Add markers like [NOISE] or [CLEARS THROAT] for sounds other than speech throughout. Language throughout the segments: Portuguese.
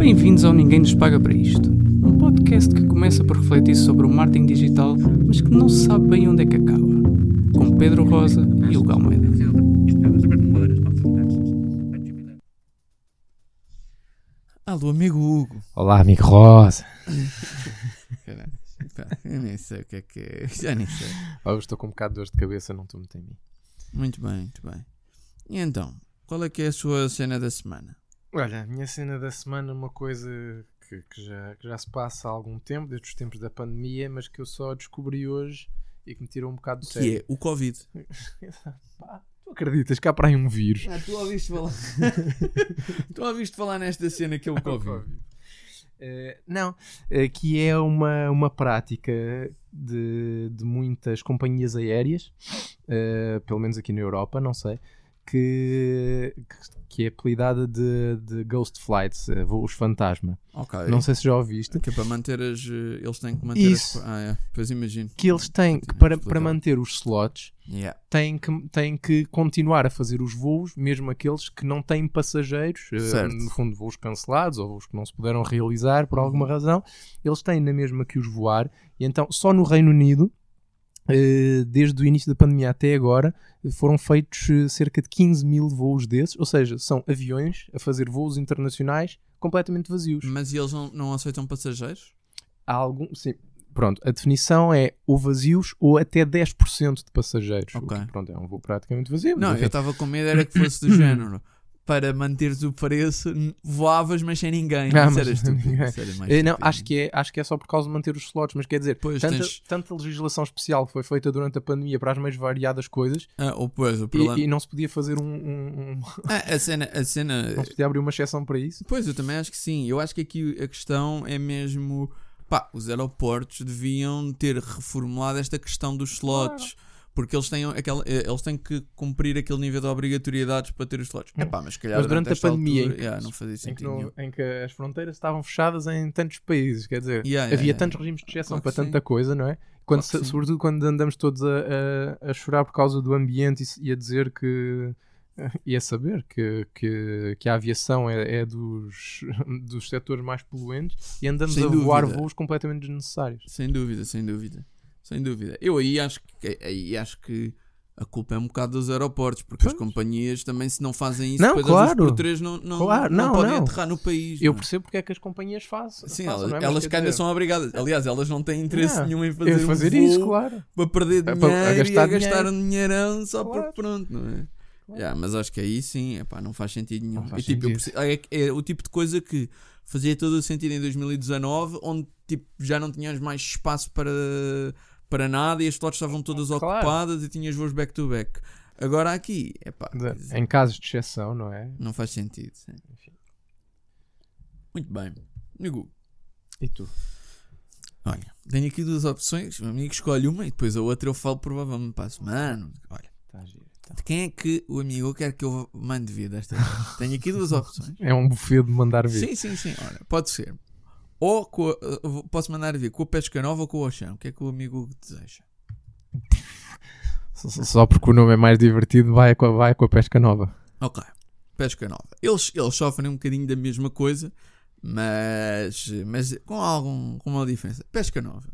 Bem-vindos ao Ninguém Nos Paga para Isto. Um podcast que começa por refletir sobre o marketing digital, mas que não sabe bem onde é que acaba. Com Pedro Rosa e Hugo Almeida. Alô, amigo Hugo. Olá, amigo Rosa. Caralho, pá, eu nem sei o que é que é. [LAUGHS] Já nem sei. Oh, eu estou com um bocado de dor de cabeça, não estou muito em mim. Muito bem, muito bem. E então, qual é que é a sua cena da semana? Olha, a minha cena da semana é uma coisa que, que já, que já se passa há algum tempo, desde os tempos da pandemia, mas que eu só descobri hoje e que me tirou um bocado do Que sério. é o Covid. [LAUGHS] Pá, tu acreditas que há para aí um vírus? Ah, tu ouviste falar. [LAUGHS] tu ouviste falar nesta cena que é o Covid. Eh, não, eh, que é uma, uma prática de, de muitas companhias aéreas, eh, pelo menos aqui na Europa, não sei, que, que- é apelidada de, de Ghost Flights, eh, voos fantasma. Ok. Não sei se já ouviste. Que é para manter as. eh, Eles têm que manter Isso. as. Ah, é. Pois imagino. Que eles têm, que Continua para, para manter os slots, Yeah. têm que, têm que continuar a fazer os voos, mesmo aqueles que não têm passageiros, eh, Certo. no fundo, voos cancelados ou voos que não se puderam realizar por alguma Uhum. razão, eles têm na mesma que os voar. E então, só no Reino Unido, desde o início da pandemia até agora, eh, foram feitos eh, cerca de 15 mil voos desses, ou seja, são aviões a fazer voos internacionais completamente vazios. Mas eles não, não aceitam passageiros? Há algum, sim, pronto, a definição é ou vazios ou até 10% de passageiros. O Ok. que, pronto, é um voo praticamente vazio. Não, enfim. eu estava com medo era que fosse do [COUGHS] género. Para manteres o preço, voavas, mas sem ninguém. Ah, mas era estúpido. ninguém. Isso era mais Eh, não, acho que, é, acho que é só por causa de manter os slots, mas quer dizer, Pois, tanta, tens- tanta legislação especial que foi feita durante a pandemia para as mais variadas coisas Ah, ou pois, o problema. e, e não se podia fazer um, um- um- Ah, a cena. A cena [LAUGHS] não se podia abrir uma exceção para isso. Pois, eu também acho que sim. Eu acho que aqui a questão é mesmo. Pá, os aeroportos deviam ter reformulado esta questão dos slots. Porque eles têm, aquela, eh, eles têm que cumprir aquele nível de obrigatoriedades para ter os slots. Hum. Epá, mas, se calhar Mas durante a esta pandemia, altura, em que- yeah, não fazia Em que, no- em que as fronteiras estavam fechadas em tantos países, quer dizer, Yeah, yeah, havia yeah. tantos regimes de exceção Claro para tanta sim. coisa, não é? Quando, Claro sobretudo quando andamos todos a, a- a chorar por causa do ambiente e, e a dizer que [LAUGHS] e a saber que, que, que a aviação é, é dos, [LAUGHS] dos setores mais poluentes e andamos Sem a voar dúvida. voos completamente desnecessários. Sem dúvida, sem dúvida. Sem dúvida. Eu aí acho que, aí acho que a culpa é um bocado dos aeroportos, porque as Pois. companhias também, se não fazem isso, Não, depois claro. as por três não, não, Claro, não, não, podem não. aterrar no país. Eu não é? percebo porque é que as companhias fazem. Sim, fazem, elas, não é? Elas são obrigadas. Aliás, elas não têm interesse Yeah. nenhum em fazer, é fazer um isso, claro. para perder É dinheiro para- a e gastar a gastar dinheiro. um dinheirão só Claro. porque pronto, não é? Yeah, mas acho que aí sim, epá, não faz sentido nenhum. Não faz E, tipo, eu sentido. perce- é, é o tipo de coisa que fazia todo o sentido em 2019, onde tipo, já não tinhas mais espaço para, para nada e as slots estavam todas Claro. ocupadas e tinhas voos back-to-back. Agora aqui, epá, dizer, Em casos de exceção, não é? não faz sentido. sim. Enfim. Muito bem. Amigo, E tu? olha, tenho aqui duas opções. O amigo escolhe uma e depois a outra eu falo provavelmente para a semana. Olha, Tá giro, tá. de quem é que o amigo quer que eu mande vir desta vez? Tenho aqui duas [LAUGHS] opções. É um buffet de mandar vir. Sim, sim, sim. Olha, pode ser. Ou com a- vou- posso mandar vir com a pesca nova ou com o Oxão. O que é que o amigo deseja? Só- Só porque o nome é mais divertido, vai com a, vai com a pesca nova. Ok. Pesca nova. Eles, eles sofrem um bocadinho da mesma coisa, mas, mas com algum com uma diferença. Pesca nova.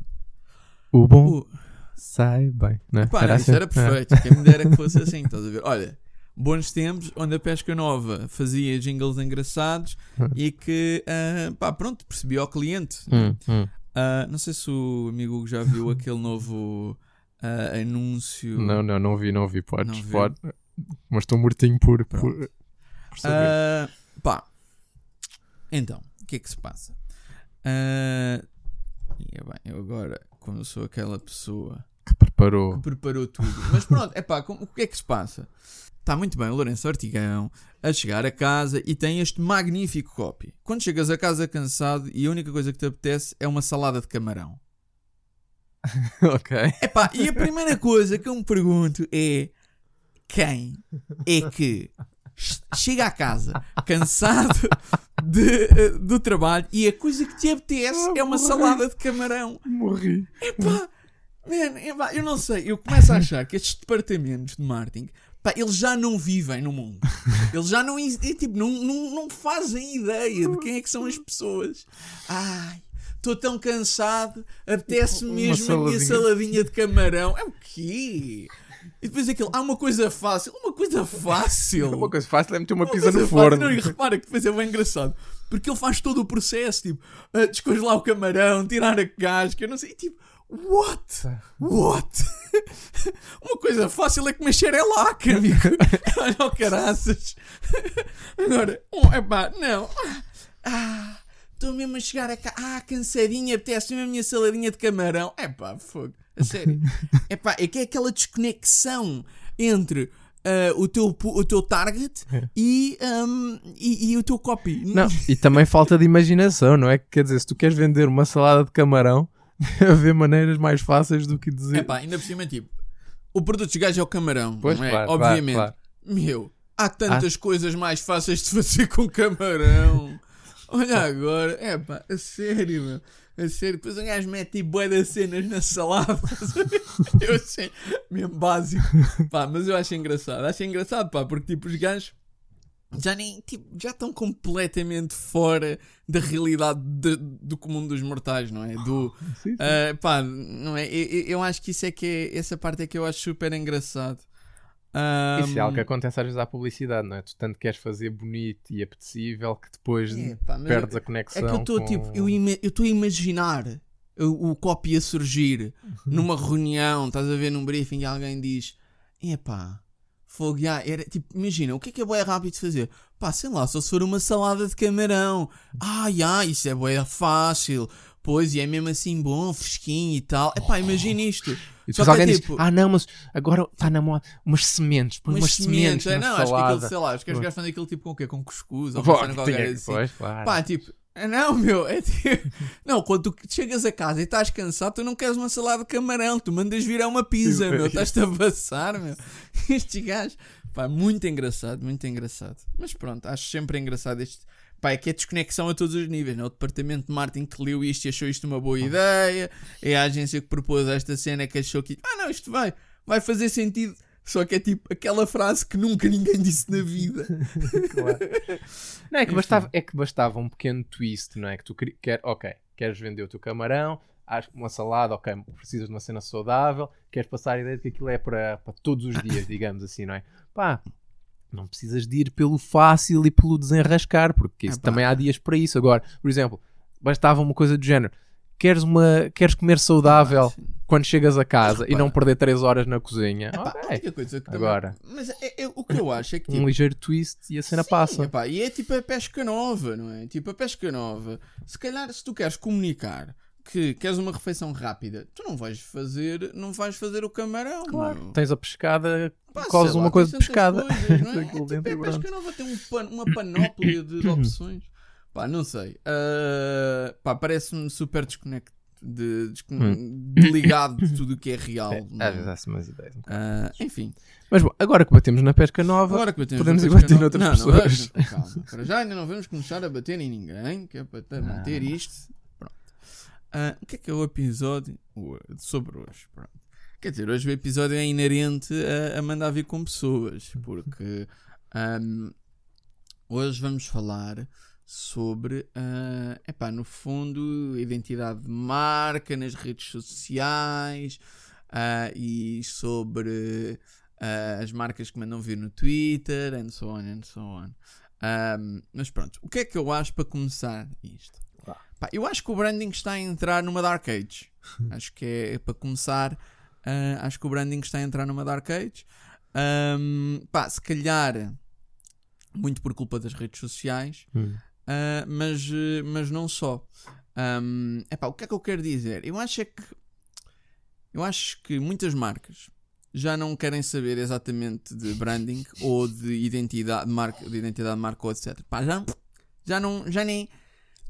O bom O- sai bem. Né? Pá, não, isso assim? era perfeito. Quem me dera que fosse assim, estás a ver? Olha, bons tempos onde a pesca nova fazia jingles engraçados e que, ah, pá, pronto, percebia ao cliente. Hum, hum. Ah, não sei se o amigo já viu [LAUGHS] aquele novo ah, anúncio. Não, não, não vi, não vi. Podes, Não pode. Mas estou mortinho por, por, Pronto. por saber. Ah, pá, então, o que é que se passa? E é bem, eu agora, como sou aquela pessoa preparou. que preparou tudo, mas pronto, [LAUGHS] é pá, o que é que se passa? Está muito bem o Lourenço Ortigão a chegar a casa e tem este magnífico copy. Quando chegas a casa cansado e a única coisa que te apetece é uma salada de camarão. [LAUGHS] ok. Epá, e a primeira coisa que eu me pergunto é quem é que ch- chega a casa cansado de, do trabalho e a coisa que te apetece é uma salada de camarão. Morri. Epá, man, eu não sei, eu começo a achar que estes departamentos de marketing Pá, eles já não vivem no mundo. Eles já não, é, tipo, não, não, não fazem ideia de quem é que são as pessoas. Ai, estou tão cansado, apetece-me mesmo a minha saladinha. de camarão. É o quê? E depois aquilo, há uma coisa fácil, uma coisa fácil. [LAUGHS] Uma coisa fácil é meter uma Uma pizza no forno. Não, e repara que depois é bem engraçado. Porque ele faz todo o processo, tipo, descongelar o camarão, tirar a casca, eu não sei, e tipo, what? What? [LAUGHS] Uma coisa fácil é comer xerelaca, [LAUGHS] amigo. Olha o caraças. Agora, oh, epá, não. Ah, estou mesmo a chegar a cá. Ah, cansadinha, apetece-me a minha saladinha de camarão. Epá, fogo. A sério. [LAUGHS] Epá, é que é aquela desconexão entre ah, o, teu, o teu target e, ahm, e, e o teu copy. Não, e também falta de imaginação, não é? Quer dizer, se tu queres vender uma salada de camarão, [LAUGHS] haver maneiras mais fáceis do que dizer. Epá, ainda por cima, tipo, o produto dos gajos é o camarão. Pois, não é? claro, Obviamente. claro, Meu, há tantas coisas mais fáceis de fazer [LAUGHS] com camarão. Olha agora, é pá, a sério, meu. A sério, depois um gajo mete tipo bué das cenas na salada. [LAUGHS] eu achei mesmo básico. Pá, mas eu acho engraçado. Acho engraçado, pá, porque tipo, os gajos já nem, tipo, já estão completamente fora da realidade de- do comum dos mortais, não é? Do, [LAUGHS] Sim, sim. Uh, pá, não é? Eu, eu- acho que isso é que é, essa parte é que eu acho super engraçado. Isso é Um, algo que acontece às vezes à publicidade, não é? Tu tanto queres fazer bonito e apetecível que depois é, pá, perdes eu- a conexão. É que eu estou com- tipo, eu ima- estou a imaginar o, o copy a surgir Uhum. numa reunião, estás a ver num briefing e alguém diz: Epá, fogo, já, era tipo, imagina, o que é que é bué rápido de fazer? Pá, sei lá, só se for uma salada de camarão. Ah, já, isso é bué fácil. Pois, e é mesmo assim bom, fresquinho e tal. Epá, imagina isto. E Só depois é alguém tipo- diz: Ah, não, mas agora está na moda umas sementes, põe Umas umas, sementes, sementes, é, na não, acho que salada. aquilo, sei lá, acho que os gajos fazem aquilo tipo com o quê? Com cuscuz ou Pô, que qualquer tinha- assim. Pois, claro. Pá, tipo, não, meu, é tipo. Não, quando tu chegas a casa e estás cansado, tu não queres uma salada de camarão, tu mandas virar uma pizza, meu, é estás-te a passar, meu. [LAUGHS] Estes gajos, pá, muito engraçado, muito engraçado. Mas pronto, acho sempre engraçado este. Pá, é que é desconexão a todos os níveis, né? O departamento de marketing que leu isto e achou isto uma boa ideia, é a agência que propôs esta cena que achou que, ah, não, isto vai, vai fazer sentido. Só que é tipo aquela frase que nunca ninguém disse na vida. [LAUGHS] Claro. Não, é que, bastava, é que bastava um pequeno twist, não é? Que tu quer, ok, queres vender o teu camarão, uma salada, ok, precisas de uma cena saudável, queres passar a ideia de que aquilo é para, para todos os dias, [LAUGHS] digamos assim, não é? Pá, não precisas de ir pelo fácil e pelo desenrascar, porque isso Epá. também há dias para isso. Agora, por exemplo, bastava uma coisa do género. Queres, uma, queres comer saudável Sim. Quando chegas a casa e Repara. não perder 3 horas na cozinha? Epá, a Ok. única coisa que também- Agora. Mas é- é- o que eu acho é que tipo, Um ligeiro twist e a cena Sim, passa. epá, e é tipo a pesca nova, não é? Tipo a pesca nova. Se calhar, se tu queres comunicar que queres uma refeição rápida, tu não vais fazer, não vais fazer o camarão. Claro, meu. tens a pescada, lá, uma coisa de pescada. coisas, não é? [LAUGHS] É, tipo, é e pronto. pesca nova tem um pan- uma panóplia de [COUGHS] opções. Pá, não sei. Ah, pá, parece-me super desconectado. De, descon- Hum. desligado de tudo o que é real. é? Às vezes há umas ideias. um. Ah, enfim, Mas bom, agora que batemos na pesca nova, podemos no pesca bater noutras não, pessoas. Não, calma. [LAUGHS] Para já ainda não vamos começar a bater em ninguém, que é para te- manter isto. Pronto. Ah, o que é que é o episódio sobre hoje? Pronto. Quer dizer, hoje o episódio é inerente a, a mandar vir com pessoas, porque [LAUGHS] ahm, hoje vamos falar sobre, ah, epá, no fundo, identidade de marca nas redes sociais ah, e sobre ah, as marcas que mandam vir no Twitter, and so on, and so on. Ahm, mas pronto, o que é que eu acho para começar isto? Pá, eu acho que o branding está a entrar numa Dark Age. [LAUGHS] acho que é para começar. ah, acho que o branding está a entrar numa Dark Age. Ahm, pá, se calhar muito por culpa das redes sociais, Hum. Ah, mas, mas não só. Ahm, epá, o que é que eu quero dizer? Eu acho é que eu acho que muitas marcas já não querem saber exatamente de branding [LAUGHS] ou de identidade de marca, de identidade de marca ou etc. Pá, já, já não, já nem,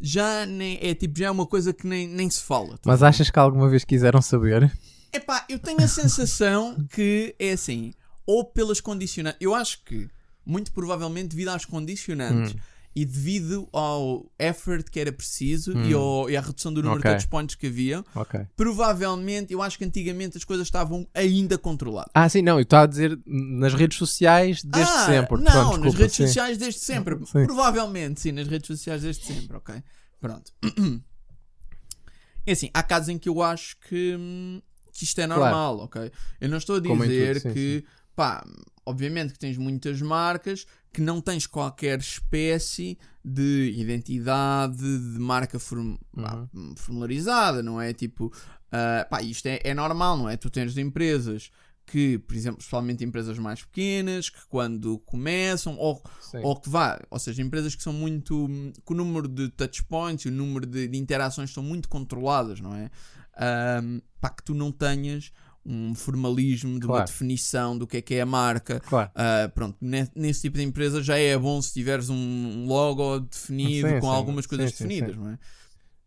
já nem é tipo já é uma coisa que nem, nem se fala. Mas achas que alguma vez quiseram saber? Epá, eu tenho a sensação que é assim, ou pelas condicionantes. Eu acho que, muito provavelmente, devido às condicionantes, e devido ao effort que era preciso e, ao- e à redução do número Ok. de touchpoints que havia, Ok. provavelmente eu acho que antigamente as coisas estavam ainda controladas. Ah, sim, não, eu estava a dizer nas redes sociais desde Ah, sempre. Não, Pronto, nas desculpa, redes sim. sociais desde sempre. [LAUGHS] Sim. Provavelmente, sim, nas redes sociais desde sempre, ok? Pronto. [CLEARS THROAT] É assim, há casos em que eu acho que, hum, que isto é Claro. normal, ok? Eu não estou a dizer tudo, sim, que, pá, obviamente que tens muitas marcas que não tens qualquer espécie de identidade de marca form- pá, formularizada, não é? Tipo, ah, pá, isto é, é normal, não é? Tu tens empresas que, por exemplo, especialmente empresas mais pequenas, que quando começam, ou, Sim. ou que vá, ou seja, empresas que são muito. que o número de touchpoints e o número de, de interações são muito controladas, não é? Ahm, pá, que tu não tenhas um formalismo de uma Claro. definição do que é que é a marca. Claro. Ah, pronto, ne- nesse tipo de empresa já é bom se tiveres um logo definido Sim, com sim. algumas coisas Sim, definidas, não é?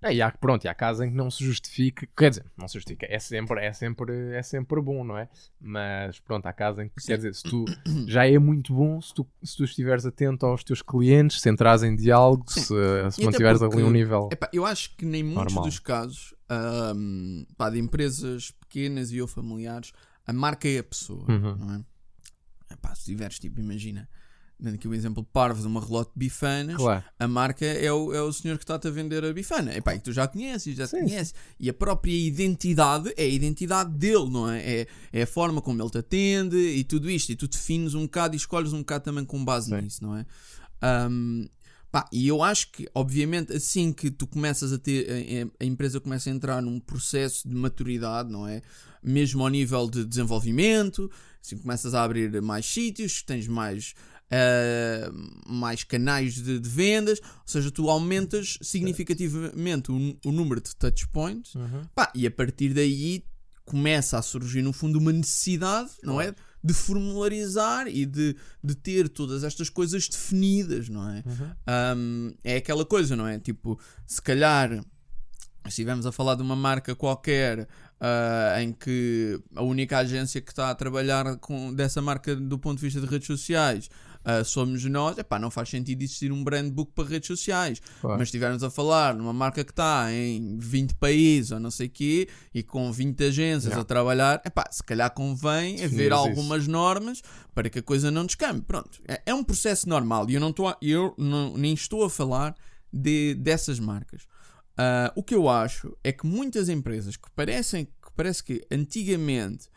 É, e há, pronto, e há casos em que não se justifica, quer dizer, não se justifica, é sempre, é sempre, é sempre bom, não é? Mas pronto, há casos em que, quer dizer, se tu já é muito bom se tu, se tu estiveres atento aos teus clientes, se entras em diálogo, Sim. se, se mantiveres ali um nível. Epá, eu acho que nem muitos Normal. dos casos ahm, pá, de empresas pequenas e ou familiares, a marca é a pessoa, Uhum. não é? Epá, se tiveres, tipo, imagina, dando aqui o exemplo parvo de uma relote de bifanas, Claro. a marca é o, é o senhor que está-te a vender a bifana. Epá, e tu já conheces, já Sim, conheces. E a própria identidade é a identidade dele, não é? é? É a forma como ele te atende e tudo isto. E tu defines um bocado e escolhes um bocado também com base Sim. nisso, não é? Ahm, pá, e eu acho que, obviamente, assim que tu começas a ter, a, a empresa começa a entrar num processo de maturidade, não é? Mesmo ao nível de desenvolvimento, assim começas a abrir mais sítios, tens mais, ah, mais canais de, de vendas, ou seja, tu aumentas significativamente o, o número de touchpoints, Uhum. pá, e a partir daí começa a surgir no fundo uma necessidade, não é? De formularizar e de, de ter todas estas coisas definidas, não é? Um, é aquela coisa, não é? Tipo, se calhar, se estivermos a falar de uma marca qualquer ah, em que a única agência que está a trabalhar com, dessa marca do ponto de vista de redes sociais ah, somos nós, epá, não faz sentido existir um brand book para redes sociais. Claro. Mas estivermos a falar numa marca que está em 20 países ou não sei o quê e com 20 agências Yeah. a trabalhar, epá, se calhar convém haver Definires algumas normas para que a coisa não descambe. Pronto, é, é um processo normal e eu, não estou a- eu não, nem estou a falar de, dessas marcas. Ah, o que eu acho é que muitas empresas que parecem que parece que antigamente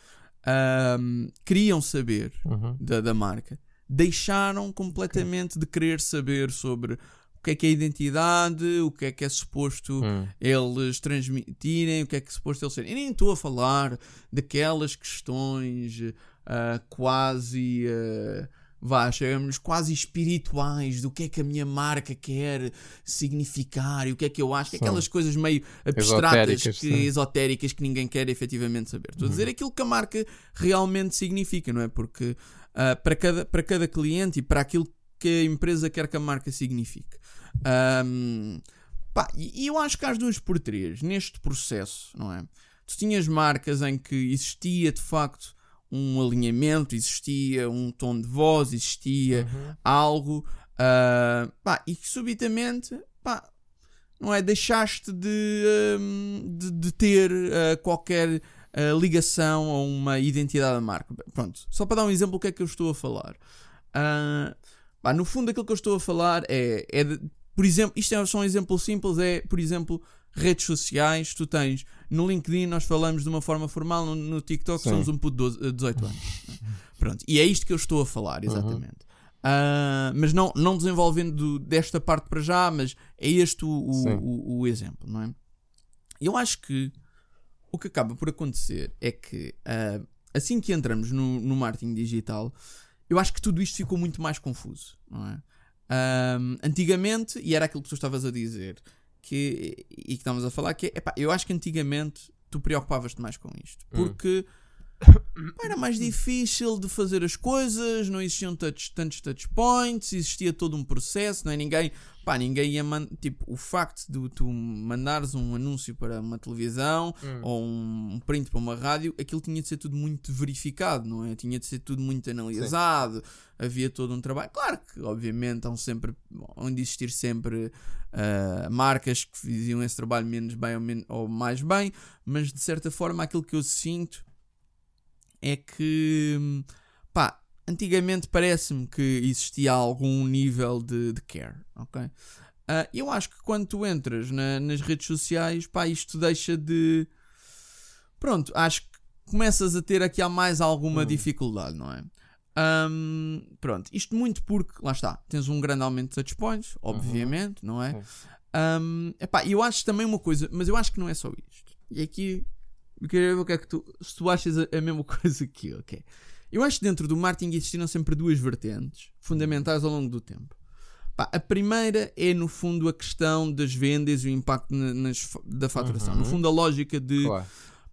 ahm, queriam saber Uhum. da, da marca deixaram completamente de querer saber sobre o que é que é identidade, o que é que é suposto Hum. eles transmitirem, o que é que é suposto eles serem. Eu nem estou a falar daquelas questões ah, quase. ah, vá, chamamos quase espirituais do que é que a minha marca quer significar e o que é que eu acho, Sim. aquelas coisas meio abstratas, Esotéricas, que, sim. esotéricas que ninguém quer efetivamente saber. Estou a Uhum. dizer aquilo que a marca realmente significa, não é? Porque ah, para, cada, para cada cliente e para aquilo que a empresa quer que a marca signifique. Ahm, pá, e, eu acho que as duas por três neste processo, não é? Tu tinhas marcas em que existia de facto um alinhamento, existia um tom de voz, existia Uhum. algo, ah, pá, e que subitamente, pá, não é? Deixaste de, de, de ter ah, qualquer ligação a uma identidade da marca. Pronto, só para dar um exemplo, o que é que eu estou a falar? Pá, no fundo, aquilo que eu estou a falar é, é de- por exemplo, isto é só um exemplo simples, é, por exemplo, redes sociais, tu tens no LinkedIn, nós falamos de uma forma formal, no, no TikTok Sim. somos um puto de 12, 18 anos. [LAUGHS] Pronto, e é isto que eu estou a falar, exatamente. Ah, mas não, não desenvolvendo desta parte para já, mas é este o, o, o- o exemplo, não é? Eu acho que o que acaba por acontecer é que ah, assim que entramos no, no marketing digital, eu acho que tudo isto ficou muito mais confuso, não é? Ahm, antigamente, e era aquilo que tu estavas a dizer, que, e que estávamos a falar, que é, epá, eu acho que antigamente tu preocupavas-te mais com isto, Hum. porque pá, era mais difícil de fazer as coisas, não existiam touch, tantos touch points, existia todo um processo, não é? Ninguém, pá, ninguém ia man- tipo, o facto de tu mandares um anúncio para uma televisão Hum. ou um print para uma rádio, aquilo tinha de ser tudo muito verificado, não é? Tinha de ser tudo muito analisado, havia todo um trabalho. Claro que, obviamente, hão sempre, onde existir sempre ah, marcas que faziam esse trabalho menos bem ou, men- ou mais bem, mas de certa forma aquilo que eu sinto é que, pá, antigamente parece-me que existia algum nível de, de care, ok? Ah, eu acho que quando tu entras na- nas redes sociais, pá, isto deixa de. Pronto, acho que começas a ter aqui há mais alguma Hum. dificuldade, não é? Ahm, pronto, isto muito porque, lá está, tens um grande aumento de touch points, obviamente, não é? Sim. Ahm, epá, eu acho também uma coisa, mas eu acho que não é só isto. E aqui, eu queria ver o que é que tu, se tu achas a, a mesma [LAUGHS] coisa que eu, ok? Eu acho que dentro do marketing existiram sempre duas vertentes fundamentais ao longo do tempo. Pá, a primeira é, no fundo, a questão das vendas e o impacto na- nas da faturação. Uhum. No fundo, a lógica de Claro.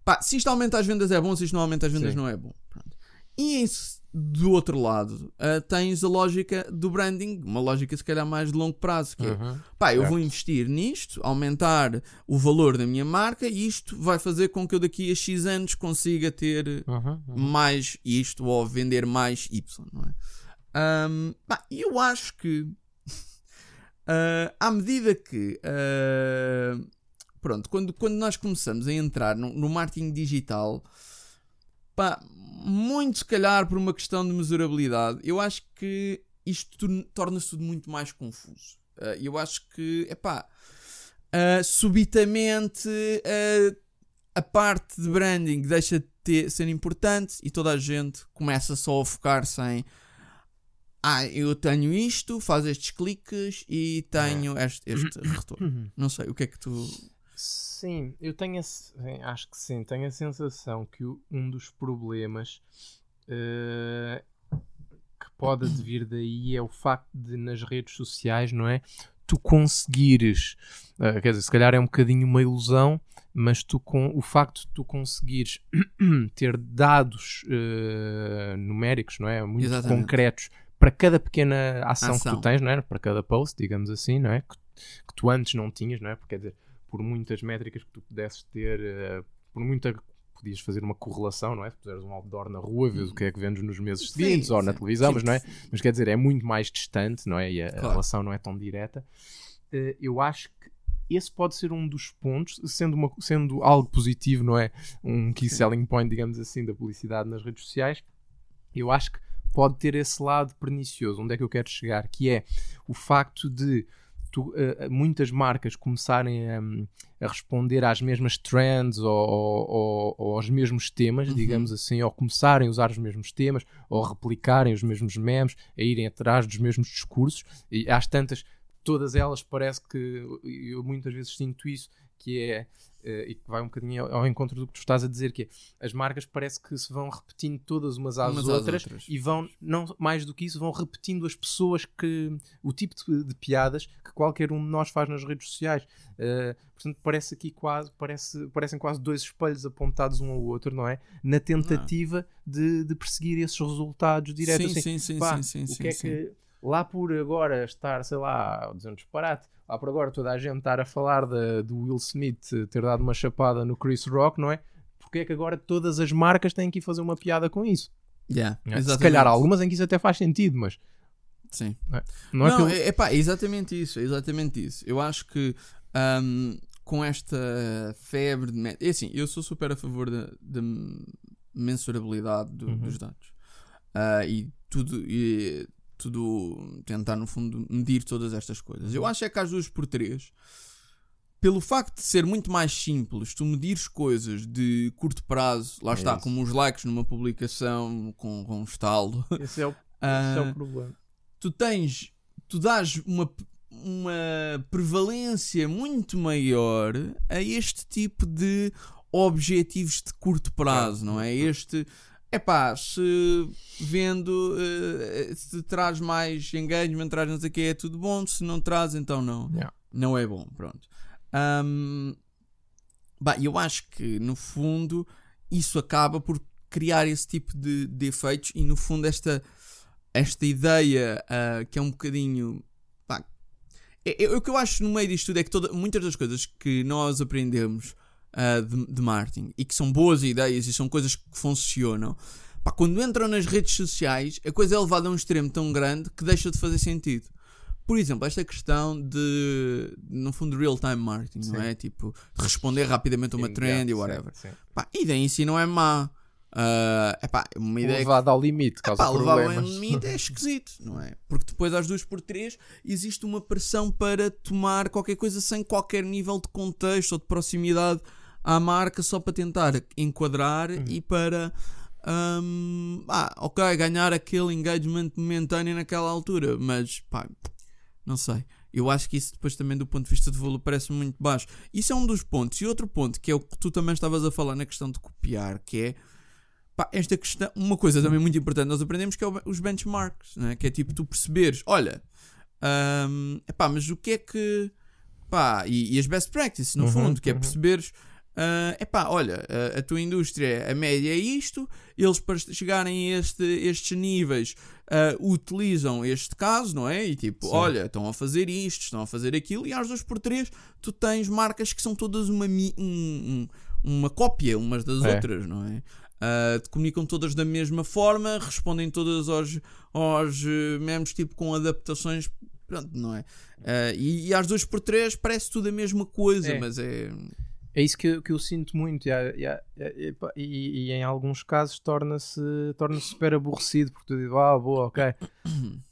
pá, se isto aumenta as vendas é bom, se isto não aumenta as vendas Sim. não é bom. Pronto. E em do outro lado, ah, tens a lógica do branding, uma lógica se calhar mais de longo prazo, que é Uhum. pá, eu Certo. vou investir nisto, aumentar o valor da minha marca e isto vai fazer com que eu daqui a X anos consiga ter Uhum. Uhum. mais isto ou vender mais Y, não é? Ahm, pá, eu acho que [LAUGHS] ah, à medida que ah, pronto, quando, quando nós começamos a entrar no, no marketing digital, pá, muito se calhar por uma questão de mesurabilidade, eu acho que isto torna-se tudo muito mais confuso. Ah, eu acho que, epá, ah, subitamente ah, a parte de branding deixa de ter- ser importante e toda a gente começa só a focar-se em ah, eu tenho isto, faz estes cliques e tenho este, este retorno. Uhum. Não sei, o que é que tu. Sim, eu tenho a, sim, acho que sim, tenho a sensação que o- um dos problemas eh, que pode advir daí é o facto de nas redes sociais, não é? Tu conseguires, eh, quer dizer, se calhar é um bocadinho uma ilusão, mas tu com o facto de tu conseguires [CLEARS THROAT] ter dados eh, numéricos, não é? Muito Exatamente. concretos para cada pequena ação, que Ação. tu tens, não é? Para cada post, digamos assim, não é? Que, que tu antes não tinhas, não é? Porque quer dizer, por muitas métricas que tu pudesses ter, eh, por muita podias fazer uma correlação, não é? Se puseres um outdoor na rua, vês o que é que vendes nos meses Sim, seguintes ou na sim. televisão, Sim, mas não é? sim. Mas quer dizer, é muito mais distante, não é? E a, a Claro. relação não é tão direta. Eh, eu acho que esse pode ser um dos pontos, sendo, uma, sendo algo positivo, não é? Um key Sim. selling point, digamos assim, da publicidade nas redes sociais. Eu acho que pode ter esse lado pernicioso. Onde é que eu quero chegar? Que é o facto de tu, eh, muitas marcas começarem a, a responder às mesmas trends ou, ou- ou- aos mesmos temas, Uhum. digamos assim, ou começarem a usar os mesmos temas, ou replicarem os mesmos memes, a irem atrás dos mesmos discursos. E às tantas, todas elas parece que eu muitas vezes sinto isso, que é e que vai um bocadinho ao, ao encontro do que tu estás a dizer, que é as marcas parece que se vão repetindo todas umas às, Umas às outras, outras. e vão, não mais do que isso, vão repetindo as pessoas que o tipo de, de piadas que qualquer um de nós faz nas redes sociais. Eh, portanto, parece aqui quase, parece, parecem quase dois espelhos apontados um ao outro, não é? Na tentativa de, de perseguir esses resultados diretos. sim, assim, sim, sim, pá, sim, sim, o sim, que é sim. que lá por agora estar, sei lá, dizendo disparate, lá por agora toda a gente estar a falar do Will Smith ter dado uma chapada no Chris Rock, não é? Porque é que agora todas as marcas têm que ir fazer uma piada com isso? Yeah, não é? Se calhar algumas em que isso até faz sentido, mas Sim. não é Não, pelo... é, é pá, é exatamente isso, é exatamente isso. Eu acho que ahm, com esta febre de é assim, eu sou super a favor da, da mensurabilidade do- Uhum. dos dados Ah, e tudo e tudo tentar no fundo medir todas estas coisas. Eu acho é que às duas por três pelo facto de ser muito mais simples, tu medires coisas de curto prazo, lá É está, isso. como os likes numa publicação com, com um estalo, esse, é o, [LAUGHS] Ah, esse é o problema. tu tens, tu dás uma, uma prevalência muito maior a este tipo de objetivos de curto prazo, não é? Este, é pá, se vendo, eh, se traz mais engagement, traz não sei o que, é tudo bom, se não traz, então não. Yeah. Não é bom, pronto. Ahm, bah, eu acho que no fundo isso acaba por criar esse tipo de, de efeitos e no fundo esta, esta ideia ah, que é um bocadinho. pá, é, é- o que eu acho no meio disto tudo é que toda, muitas das coisas que nós aprendemos ah, de, de marketing e que são boas ideias e são coisas que funcionam, pá, quando entram nas redes sociais, a coisa é levada a um extremo tão grande que deixa de fazer sentido. Por exemplo, esta questão de, no fundo, real-time marketing, não Sim. é? Tipo, de responder rapidamente a uma trend e whatever. sim. Pá, a ideia em si não é má. Ah, epá, uma ideia que Levado ao limite, causa Pá, levar problemas. um limite é esquisito, não é? Porque depois às duas por três existe uma pressão para tomar qualquer coisa sem qualquer nível de contexto ou de proximidade à marca só para tentar enquadrar Uhum. e para hum, ah, ok, ganhar aquele engagement momentâneo naquela altura, mas pá, não sei. Eu acho que isso depois também do ponto de vista de valor parece muito baixo. Isso é um dos pontos. E outro ponto, que é o que tu também estavas a falar na questão de copiar, que é pá, esta questão, uma coisa também muito importante nós aprendemos que é o- os benchmarks, né? que é tipo tu perceberes, olha, hum, epá, mas o que é que pá, e, e as best practices no Uhum, fundo, que é uhum. perceberes ah, epá, olha, a, a tua indústria, a média é isto, eles para chegarem a este, estes níveis ah, utilizam este caso, não é? E tipo, Sim. olha, estão a fazer isto, estão a fazer aquilo, e às duas por três tu tens marcas que são todas uma, um- um- uma cópia umas das É. outras, não é? Uh, te comunicam todas da mesma forma, respondem todas aos, aos eh, memes, tipo com adaptações, pronto, não é? Uh, e, e às duas por três parece tudo a mesma coisa, É. mas é. É isso que, eu- que eu sinto muito e, e e- e- e em alguns casos torna-se torna super aborrecido porque tu dizes, ah, boa, ok. [COUGHS]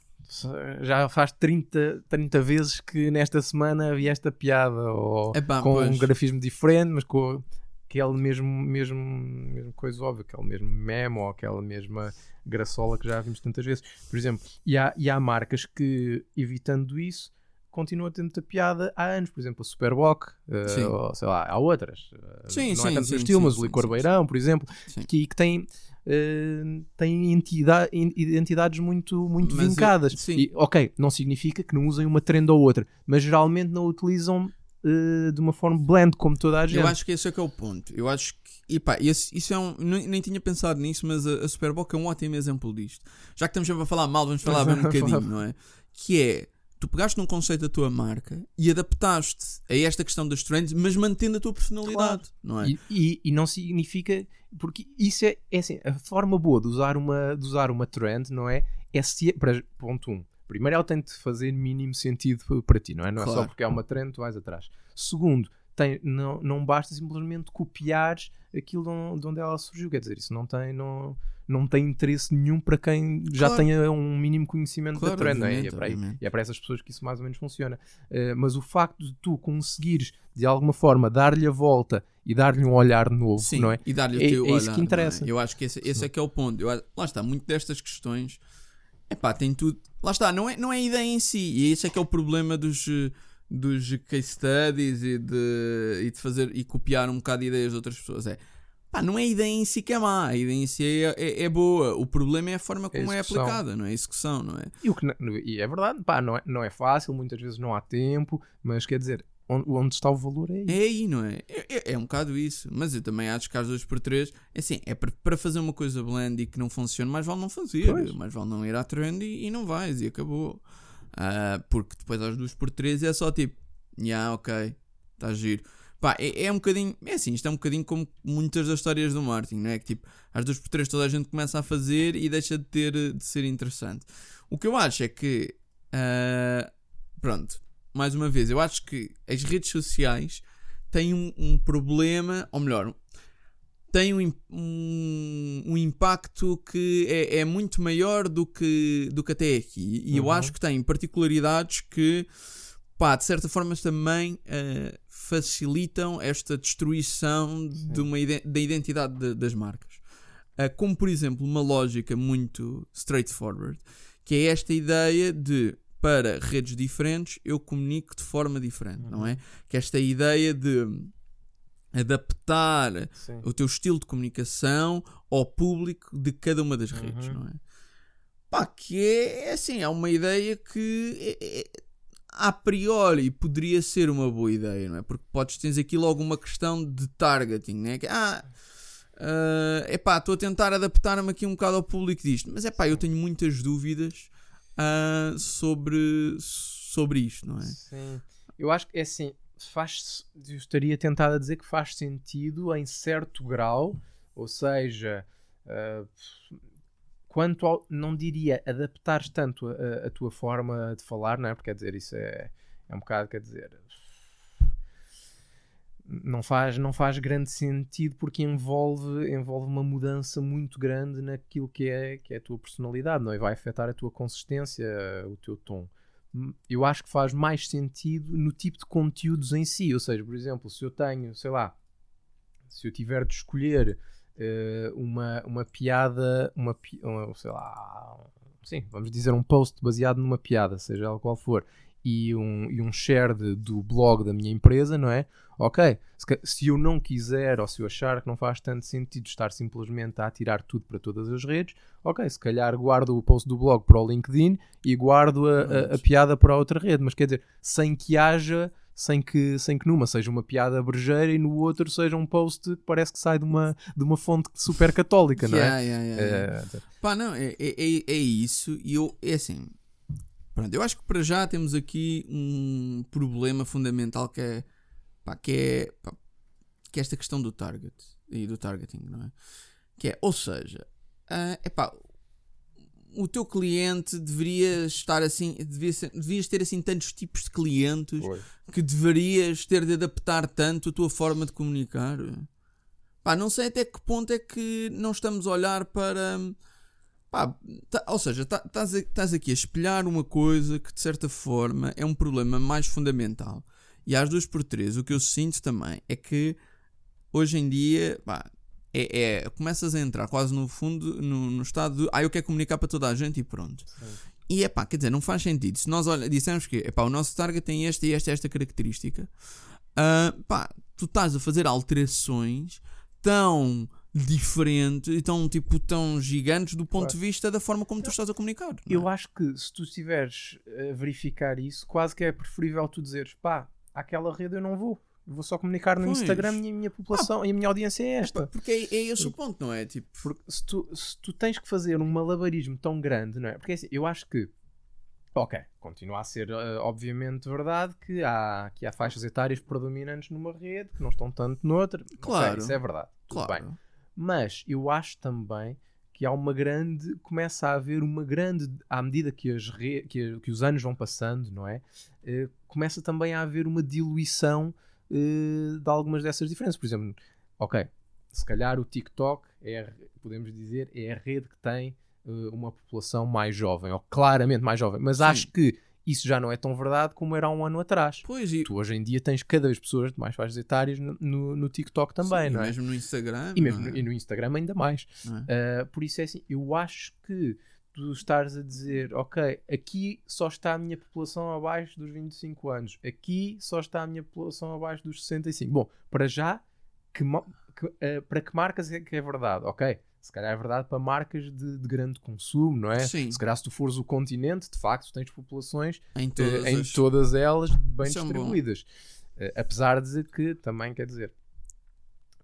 Já faz 30, 30 vezes que nesta semana havia esta piada ou Epá, com pois. um grafismo diferente, mas com aquele mesmo, mesmo, mesmo coisa óbvia, aquele mesmo meme ou aquela mesma graçola que já vimos tantas vezes. Por exemplo, e há, e há marcas que, evitando isso, continuam a ter muita piada há anos. Por exemplo, a Superboc, Sim. ou sei lá, há outras. Eh, Sim, não é sim, tanto sim, estilo, sim, mas o Licor Beirão, por exemplo, que, que tem. eh, tem entidade, identidades muito, muito Mas, vincadas. sim. E, ok, não significa que não usem uma trend ou outra, mas geralmente não utilizam eh, de uma forma blend, como toda a gente. Eu acho que esse é que é o ponto. Eu acho que. E pá, esse, isso é um. Nem, nem tinha pensado nisso, mas a, a Superboc é um ótimo exemplo disto. Já que estamos sempre a falar mal, vamos falar bem um bocadinho, não é? Que é. Tu pegaste num conceito da tua marca e adaptaste a esta questão das trends, mas mantendo a tua personalidade, não é? E, e- e não significa. Porque isso é, é assim, a forma boa de usar uma, de usar uma trend, não é? É se. Para, ponto 1. Um, primeiro, ela tem de fazer mínimo sentido para ti, não é? Não é só Claro. porque é uma trend, tu vais atrás. Segundo, tem, não, não basta simplesmente copiares aquilo de onde ela surgiu. Quer dizer, isso não tem, não, não tem interesse nenhum para quem já Claro. tenha um mínimo conhecimento Claro, da trend, é? E é, para aí- é para essas pessoas que isso mais ou menos funciona. Uh, mas o facto de tu conseguires, de alguma forma, dar-lhe a volta e dar-lhe um olhar novo, Sim, não é? e dar-lhe o É- teu é isso olhar, que interessa. não é? Eu acho que esse, esse é que é o ponto. Eu, lá está, muito destas questões. Epá, tem tudo. Lá está, não é, não é a ideia em si. E esse é que é o problema dos, dos case studies e de, e de fazer e copiar um bocado de ideias de outras pessoas. É pá, não é a ideia em si que é má, a ideia em si é, é, é boa. O problema é a forma como é, execução. aplicada, não é? A execução, não é? E, o que, não- e é verdade, pá, não é, não é fácil, muitas vezes não há tempo, mas quer dizer, onde, onde está o valor é aí. É aí, não é? É, é- é um bocado isso. Mas eu também acho que às duas por três, é assim, é para, fazer uma coisa blend e que não funcione, mais vale não fazer. Pois. Mais vale não ir à trend e, e não vais e acabou. Ah, porque depois às duas por três é só tipo, yeah, ok, está giro. Pá, é, é um bocadinho, é assim, isto é um bocadinho como muitas das histórias do marketing, não é? Que tipo, às duas por três toda a gente começa a fazer e deixa de ter, de ser interessante. O que eu acho é que, ah, pronto, mais uma vez, eu acho que as redes sociais têm um, um problema, ou melhor, têm um, um, um impacto que é, é muito maior do que, do que até aqui. E eu Uhum. acho que tem particularidades que, pá, de certa forma também ah, facilitam esta destruição de uma, ide- da identidade de- das marcas. Ah, como, por exemplo, uma lógica muito straightforward, que é esta ideia de para redes diferentes eu comunico de forma diferente, não é? Que esta ideia de adaptar Sim. o teu estilo de comunicação ao público de cada uma das redes, Uhum. não é? Pá, que é, é assim, é uma ideia que é- é- a priori poderia ser uma boa ideia, não é? Porque podes tens aqui logo uma questão de targeting, né? Que, ah, é epá, estou a tentar adaptar-me aqui um bocado ao público disto, mas é pá, eu tenho muitas dúvidas ah, sobre, sobre isto, não é? Sim. Eu acho que é assim, faz eu estaria tentado a dizer que faz sentido em certo grau, ou seja, uh, quanto ao, não diria adaptares tanto a, a, tua forma de falar, não é? Porque quer dizer, isso é, é um bocado, quer dizer, não faz, não faz grande sentido porque envolve, envolve uma mudança muito grande naquilo que é, que é a tua personalidade, não é? Vai afetar a tua consistência, o teu tom. Eu acho que faz mais sentido no tipo de conteúdos em si. Ou seja, por exemplo, se eu tenho, sei lá, se eu tiver de escolher uh, uma, uma piada, uma, uma, sei lá, sim, vamos dizer um post baseado numa piada, seja ela qual for, e um, e um share de, do blog da minha empresa, não é? Ok, se, se, eu não quiser ou se eu achar que não faz tanto sentido estar simplesmente a atirar tudo para todas as redes, ok, se calhar guardo o post do blog para o LinkedIn e guardo a, a, a piada para a outra rede, mas quer dizer, sem que haja sem que, sem que numa seja uma piada brejeira e no outro seja um post que parece que sai de uma, de uma fonte super católica, não é? Yeah, yeah, yeah, é... Pá, não, é, é, é, é isso. E eu, é assim, Pronto, eu acho que para já temos aqui um problema fundamental que é, pá, que é, pá, que é esta questão do target e do targeting, não é? Que é, ou seja, uh, epá, o teu cliente deveria estar assim, devia ser, devias ter assim tantos tipos de clientes Oi. que deverias ter de adaptar tanto a tua forma de comunicar. Pá, não sei até que ponto é que não estamos a olhar para Pá, tá, ou seja, estás tá, aqui a espelhar uma coisa que de certa forma é um problema mais fundamental. E às duas por três, o que eu sinto também é que hoje em dia pá, é, é, começas a entrar quase no fundo no, no, estado de ah, eu quero comunicar para toda a gente e pronto. Sim. E é pá, quer dizer, não faz sentido. Se nós olha, dissemos que epá, o nosso target tem esta e esta, esta característica, uh, pá, tu estás a fazer alterações tão diferente e tão, tipo, tão gigantes do ponto claro. de vista da forma como tu estás a comunicar. É? Eu acho que se tu estiveres a verificar isso, quase que é preferível tu dizeres pá, aquela rede eu não vou. Vou só comunicar no pois. Instagram e a minha população ah, e a minha audiência é esta. Porque é, é esse o ponto, não é? Tipo... Porque se tu, se tu tens que fazer um malabarismo tão grande, não é? Porque assim, eu acho que Ok, continua a ser uh, obviamente verdade que há, que há faixas etárias predominantes numa rede que não estão tanto noutra. Claro. Okay, isso é verdade. Claro. Bem. Mas eu acho também que há uma grande, começa a haver uma grande, à medida que, as re, que, que os anos vão passando, não é? Uh, começa também a haver uma diluição uh, de algumas dessas diferenças. Por exemplo, ok, se calhar o TikTok é, podemos dizer, é a rede que tem uh, uma população mais jovem, ou claramente mais jovem, mas Sim. acho que isso já não é tão verdade como era há um ano atrás. Pois, e... Tu hoje em dia tens cada vez pessoas de mais faixas etárias no, no, no TikTok também, Sim, não é? mesmo no Instagram. E mesmo é? no, e no Instagram ainda mais. É? Uh, por isso é assim, eu acho que tu estares a dizer, ok, aqui só está a minha população abaixo dos 25 anos, aqui só está a minha população abaixo dos 65. Bom, para já, que, que, uh, para que marcas é que é verdade? Ok, se calhar é verdade para marcas de, de, grande consumo, não é? Sim. Se calhar se tu fores o continente, de facto, tens populações em todas, eh, em as... todas elas bem São distribuídas. Uh, apesar de que também quer dizer.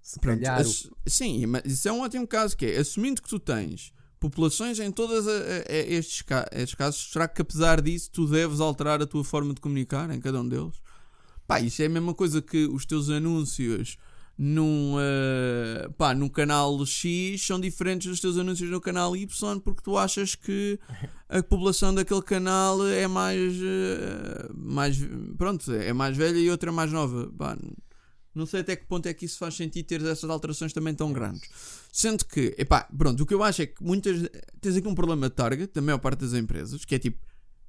Se Pronto, calhar. O... Sim, mas isso é um ótimo caso que é assumindo que tu tens populações em todos estes, estes casos, será que apesar disso tu deves alterar a tua forma de comunicar em cada um deles? Pá, isso é a mesma coisa que os teus anúncios num, uh, pá, num canal X são diferentes dos teus anúncios no canal Y porque tu achas que a população daquele canal é mais, uh, mais pronto, é mais velha e outra mais nova. Pá, não sei até que ponto é que isso faz sentido ter essas alterações também tão grandes. Sendo que, epá, pronto, o que eu acho é que muitas. Tens aqui um problema de target, da maior parte das empresas, que é tipo,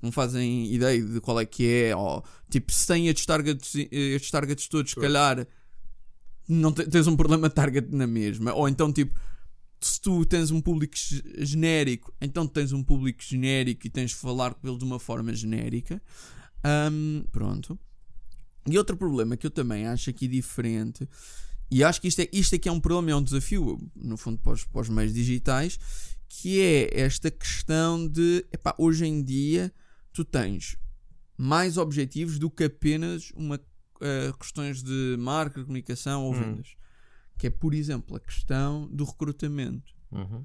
não fazem ideia de qual é que é, ou tipo, se têm estes targets, estes targets todos, se calhar não tens um problema target na mesma. Ou então, tipo, se tu tens um público genérico, então tens um público genérico e tens de falar com ele de uma forma genérica. Um, pronto. E outro problema que eu também acho aqui diferente, e acho que isto, é, isto aqui é um problema, é um desafio, no fundo, para os, para os meios digitais, que é esta questão de, epá, hoje em dia, tu tens mais objetivos do que apenas uma uh, questões de marca, comunicação ou hum. vendas. que é, por exemplo, a questão do recrutamento. Uhum.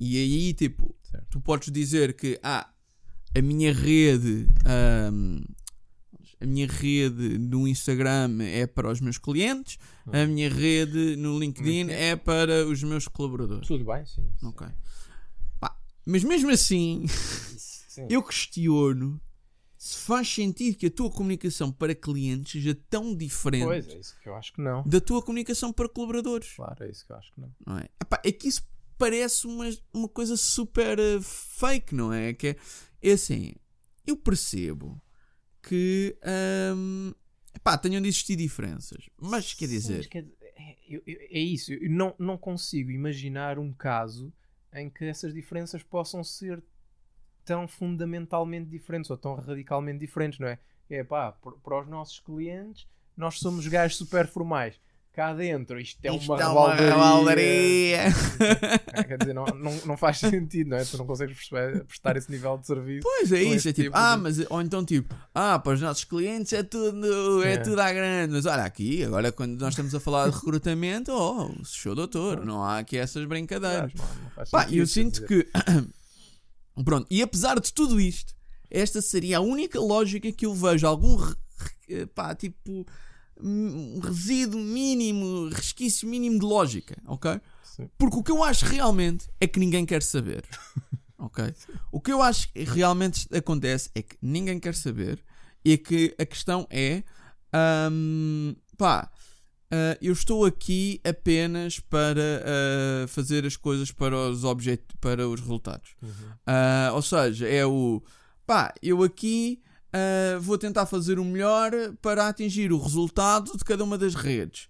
E aí, tipo, Certo. tu podes dizer que ah, a minha rede, ahm, a minha rede no Instagram é para os meus clientes, a minha rede no LinkedIn é para os meus colaboradores. Tudo bem, sim. sim. Ok. Pá, mas mesmo assim, eu questiono se faz sentido que a tua comunicação para clientes seja tão diferente Pois, é isso que eu acho que não. da tua comunicação para colaboradores. Claro, é isso que eu acho que não. não é? Epá, é que isso parece uma, uma coisa super eh, fake, não é? Que é, é assim, eu percebo que hum, epá, tenham de existir diferenças, mas quer Sim, dizer, quer dizer, é, eu- eu- é isso, eu não, não consigo imaginar um caso em que essas diferenças possam ser tão fundamentalmente diferentes ou tão radicalmente diferentes, não é? É pá, para os nossos clientes, nós somos gajos super formais. Cá dentro, isto é isto uma é uma rebaldaria. rebaldaria. [LAUGHS] É, Quer dizer, não, não, não faz sentido, não é? Tu não consegues perceber- prestar esse nível de serviço. Pois é isso, é tipo, tipo ah, de- mas ou então tipo, ah, para os nossos clientes é tudo, é, É. tudo à grande, mas olha aqui, agora quando nós estamos a falar de recrutamento, [LAUGHS] oh, show doutor, não há aqui essas brincadeiras. Claro, Pá, eu sinto que. [COUGHS] Pronto, e apesar de tudo isto, esta seria a única lógica que eu vejo algum. Pá, tipo. Um resíduo mínimo, resquício mínimo de lógica, ok? Sim. Porque o que eu acho realmente é que ninguém quer saber, [LAUGHS] ok? O que eu acho que realmente acontece é que ninguém quer saber e que a questão é. hum, pá, ah, eu estou aqui apenas para ah, fazer as coisas para os, objet para os resultados. Uhum. Ah, ou seja, é o pá, eu aqui ah, vou tentar fazer o melhor para atingir o resultado de cada uma das redes.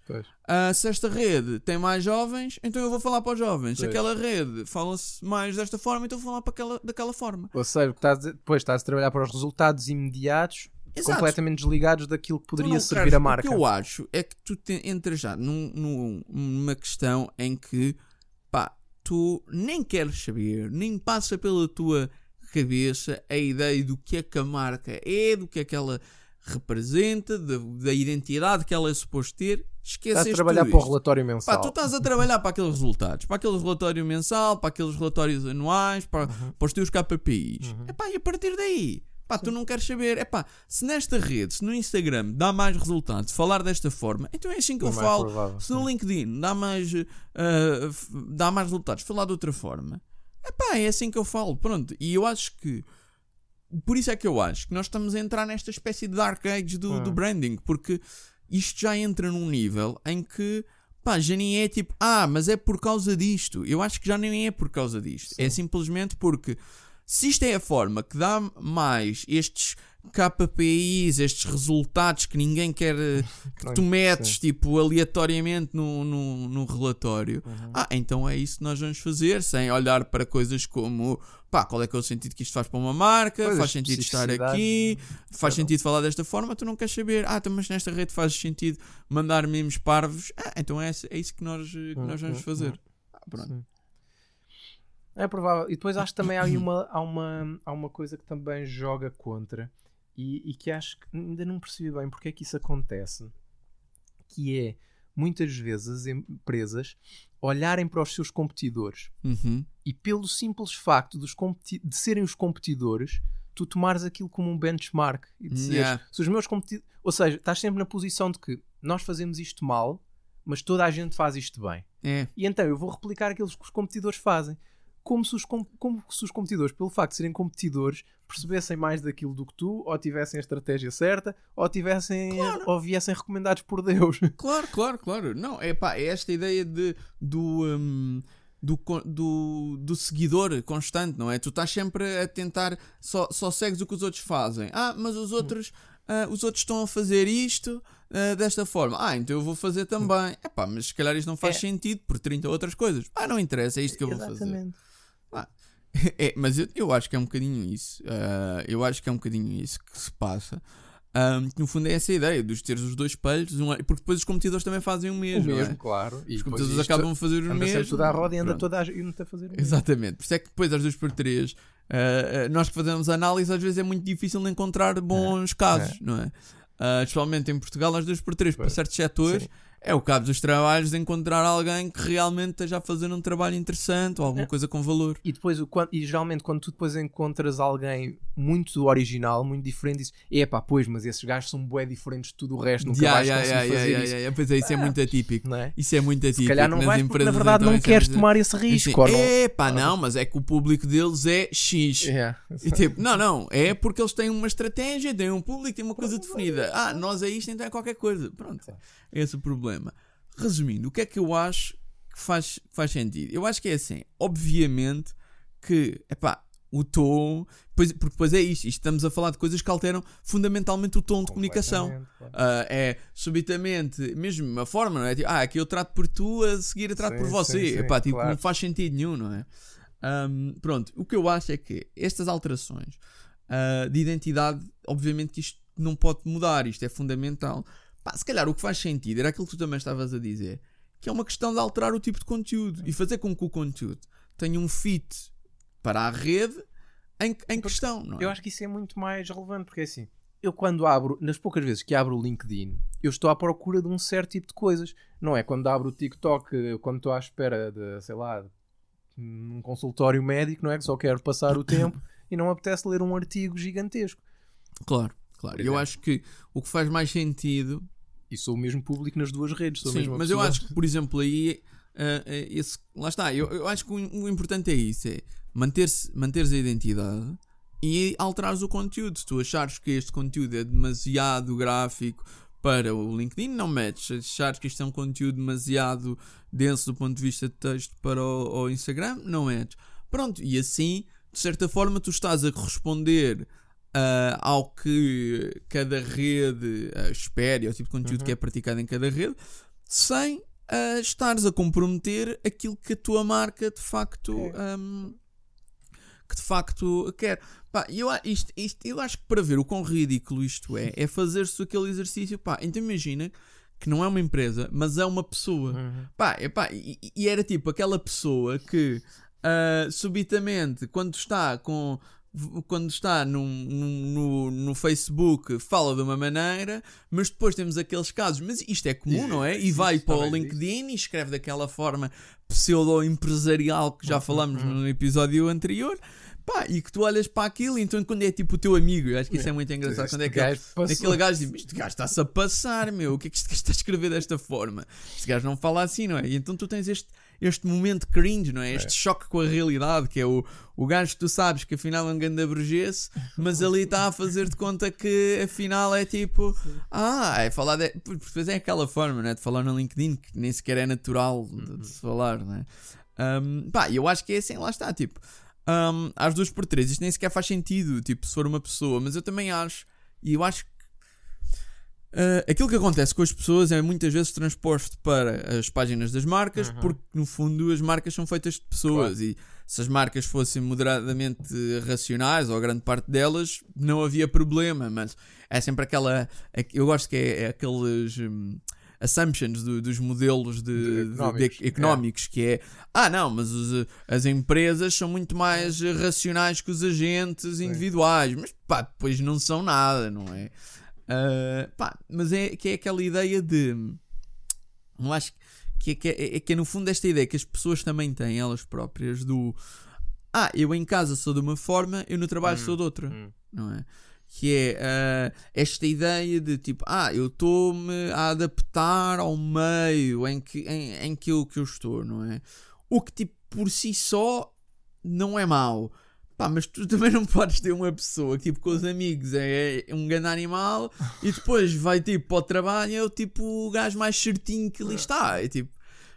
Ah, se esta rede tem mais jovens, então eu vou falar para os jovens. Se aquela rede fala-se mais desta forma, então eu vou falar para aquela, daquela forma. Ou seja, estás depois estás a trabalhar para os resultados imediatos, Exato. completamente desligados daquilo que poderia não servir queres- a marca. O que eu acho é que tu te, entras já num- num- numa questão em que pá, tu nem queres saber, nem passa pela tua cabeça a ideia do que é que a marca é, do que é que ela representa, da, da identidade que ela é suposto ter. Estás a Esqueces trabalhar para o relatório Pá, mensal. tu estás a trabalhar para aqueles resultados, para aquele relatório mensal, para aqueles relatórios anuais, para, Uhum. para os teus KPIs. Epá, e a partir daí, pá, tu não queres saber. Epá, se nesta rede, se no Instagram dá mais resultados, falar desta forma, então é assim que eu Não é falo. provável, Se no LinkedIn dá mais, f- dá mais resultados, falar de outra forma, epá, é assim que eu falo. Pronto, e eu acho que. Por isso é que eu acho que nós estamos a entrar nesta espécie de dark age do, Hum. do branding, porque isto já entra num nível em que pá, já nem é tipo, ah, mas é por causa disto. Eu acho que já nem é por causa disto. É simplesmente porque se isto é a forma que dá mais estes KPIs, estes resultados que ninguém quer eh, [LAUGHS] que tu metes tipo aleatoriamente no, no, no relatório, Uhum. ah, então é isso que nós vamos fazer, sem olhar para coisas como pá, qual é que é o sentido que isto faz para uma marca, Pois, faz sentido estar aqui, faz um. sentido falar desta forma, tu não queres saber, ah, então, mas nesta rede faz sentido mandar memes parvos, ah, então é, é isso que nós, eh, que nós vamos Hum, hum, fazer. hum. Ah, pronto. Sim. É provável. E depois acho que também há, [COUGHS] uma, há, uma, há uma coisa que também joga contra e, e que acho que ainda não percebi bem porque é que isso acontece. Que é muitas vezes as empresas olharem para os seus competidores Uhum. e pelo simples facto dos de serem os competidores, tu tomares aquilo como um benchmark e dizeres, Yeah. se os meus competidores. Ou seja, estás sempre na posição de que nós fazemos isto mal, mas toda a gente faz isto bem. É, E então eu vou replicar aqueles que os competidores fazem. Como se os, com- como se os competidores, pelo facto de serem competidores, percebessem mais daquilo do que tu, ou tivessem a estratégia certa, ou tivessem ou viessem recomendados por Deus. [LAUGHS] Claro, claro, claro. Não, é pá, é esta ideia de, do, hum, do, do, do seguidor constante, não é? Tu estás sempre a tentar, só, só segues o que os outros fazem. Ah, mas os outros, ah, os outros estão a fazer isto ah, desta forma. Ah, então eu vou fazer também. É pá, mas se calhar isto não faz É. sentido por 30 outras coisas. Ah, não interessa, é isto que eu vou fazer. [LAUGHS] É, mas eu, eu acho que é um bocadinho isso. Ah, eu acho que é um bocadinho isso que se passa. Ahm, que no fundo é essa ideia dos teres os dois espelhos, um- porque depois os competidores também fazem o O mesmo. não é? mesmo, claro. E Os isto acabam a fazer o mesmo. tudo à roda e anda Pronto. toda a gente a fazer o mesmo. Exatamente. Por isso é que depois, às vezes por três, ah, nós que fazemos análise, às vezes é muito difícil encontrar bons casos, não é? Ah, especialmente em Portugal, às vezes por três, para certos setores, Sim. É o cabo dos trabalhos de encontrar alguém que realmente esteja a fazer um trabalho interessante ou alguma É. coisa com valor. E depois, e geralmente, quando tu depois encontras alguém muito original, muito diferente, dizes: Epá, pois, mas esses gajos são bué diferentes de tudo o resto, nunca Yeah, vais yeah, conseguir yeah, fazer yeah, isso. yeah. Pois é, isso é muito atípico. Não é? Isso é muito atípico. Se calhar não vais porque, na verdade, então, não é queres tomar esse Assim, risco. ou não? é pá, não, mas é que o público deles é X. [LAUGHS] E tipo, não, não, é porque eles têm uma estratégia, têm um público, têm uma coisa definida. Ah, nós é isto, então é qualquer coisa. Pronto, é esse o problema. Resumindo, o que é que eu acho que faz, faz sentido? Eu acho que é assim, obviamente que, epá, o tom, pois, porque depois é isto, isto estamos a falar de coisas que alteram fundamentalmente o tom de comunicação. Ah, é subitamente, mesmo uma forma, não é? Tipo, ah, aqui eu trato por tu, a seguir eu trato Sim, por você. sim, sim, Epá, tipo, claro. não faz sentido nenhum, não é? Ahm, pronto, o que eu acho é que estas alterações ah, de identidade, obviamente que isto não pode mudar, isto é fundamental. Pá, se calhar o que faz sentido era aquilo que tu também estavas a dizer, que é uma questão de alterar o tipo de conteúdo e fazer com que o conteúdo tenha um fit para a rede em, em questão, é? Eu acho que isso é muito mais relevante, porque é assim, eu quando abro, nas poucas vezes que abro o LinkedIn, eu estou à procura de um certo tipo de coisas. Não é quando abro o TikTok, quando estou à espera de, sei lá, num consultório médico, não é? Que só quero passar o [COUGHS] tempo e não apetece ler um artigo gigantesco. Claro, claro. Eu exemplo. acho que o que faz mais sentido E sou o mesmo público nas duas redes. Sou Sim, mas eu pessoa. acho que, por exemplo, aí ah, ah, esse, lá está. Eu, eu acho que o, o importante é isso: é manter-se manteres a identidade e alterares o conteúdo. Se tu achares que este conteúdo é demasiado gráfico para o LinkedIn, não metes. Se achares que isto é um conteúdo demasiado denso do ponto de vista de texto para o, o Instagram, não metes. Pronto, e assim, de certa forma, tu estás a corresponder ah, ao que cada rede ah, espera, ao tipo de conteúdo Uhum. que é praticado em cada rede, sem ah, estares a comprometer aquilo que a tua marca de facto É. ahm, que de facto quer. Pá, eu, isto, isto- eu acho que para ver o quão ridículo isto é, é fazer-se aquele exercício. Pá, então imagina que não é uma empresa, mas é uma pessoa. Uhum. Pá, epá, e, e era tipo aquela pessoa que subitamente, quando está com. Quando está num- num- no, no Facebook, fala de uma maneira, mas depois temos aqueles casos, mas isto é comum, não é? E vai para o LinkedIn e escreve daquela forma pseudo-empresarial que já falamos no episódio anterior, pá, e que tu olhas para aquilo, então quando é tipo o teu amigo, eu acho que isso é muito engraçado. Este Quando é que gajo. Aquele gajo diz: Este gajo está-se a passar, meu. O que é que este gajo está a escrever desta forma? Este gajo não fala assim, não é? E então tu tens este, este momento cringe, não é? Este choque com a realidade, que é o, o gajo que tu sabes que afinal é um grande abrogesse, mas ali está a fazer de conta que afinal é tipo: Ah, é falar. De... Depois é aquela forma, né? De falar no LinkedIn que nem sequer é natural de, de se falar, não é? Um, pá, eu acho que é assim, lá está, tipo, um, às duas por três, isto nem sequer faz sentido, tipo, se for uma pessoa, mas eu também acho, e eu acho que uh, aquilo que acontece com as pessoas é muitas vezes transposto para as páginas das marcas, Uhum. porque no fundo as marcas são feitas de pessoas e se as marcas fossem moderadamente racionais, ou a grande parte delas, não havia problema, mas é sempre aquela. é- Eu gosto que é, é aqueles. hum, assumptions do- dos modelos de, De de- de económicos, económicos, que é ah não, mas os, as empresas são muito mais eh, racionais que os agentes individuais, mas pá, depois não são nada, não é? Ah, pá, mas é que é aquela ideia de eu acho que é, que é, é que é no fundo esta ideia que as pessoas também têm elas próprias do ah, eu em casa sou de uma forma, eu no trabalho Hum, sou de outra hum. não é? Que é ah, esta ideia de tipo, ah, eu estou-me a adaptar ao meio em que, em, em que, eu, que eu estou, não é? O que tipo por si só não é mau. Pá, mas tu também não podes ter uma pessoa tipo com os amigos é, é um grande animal e depois vai tipo para o trabalho é o tipo o gajo mais certinho que ali está. É tipo.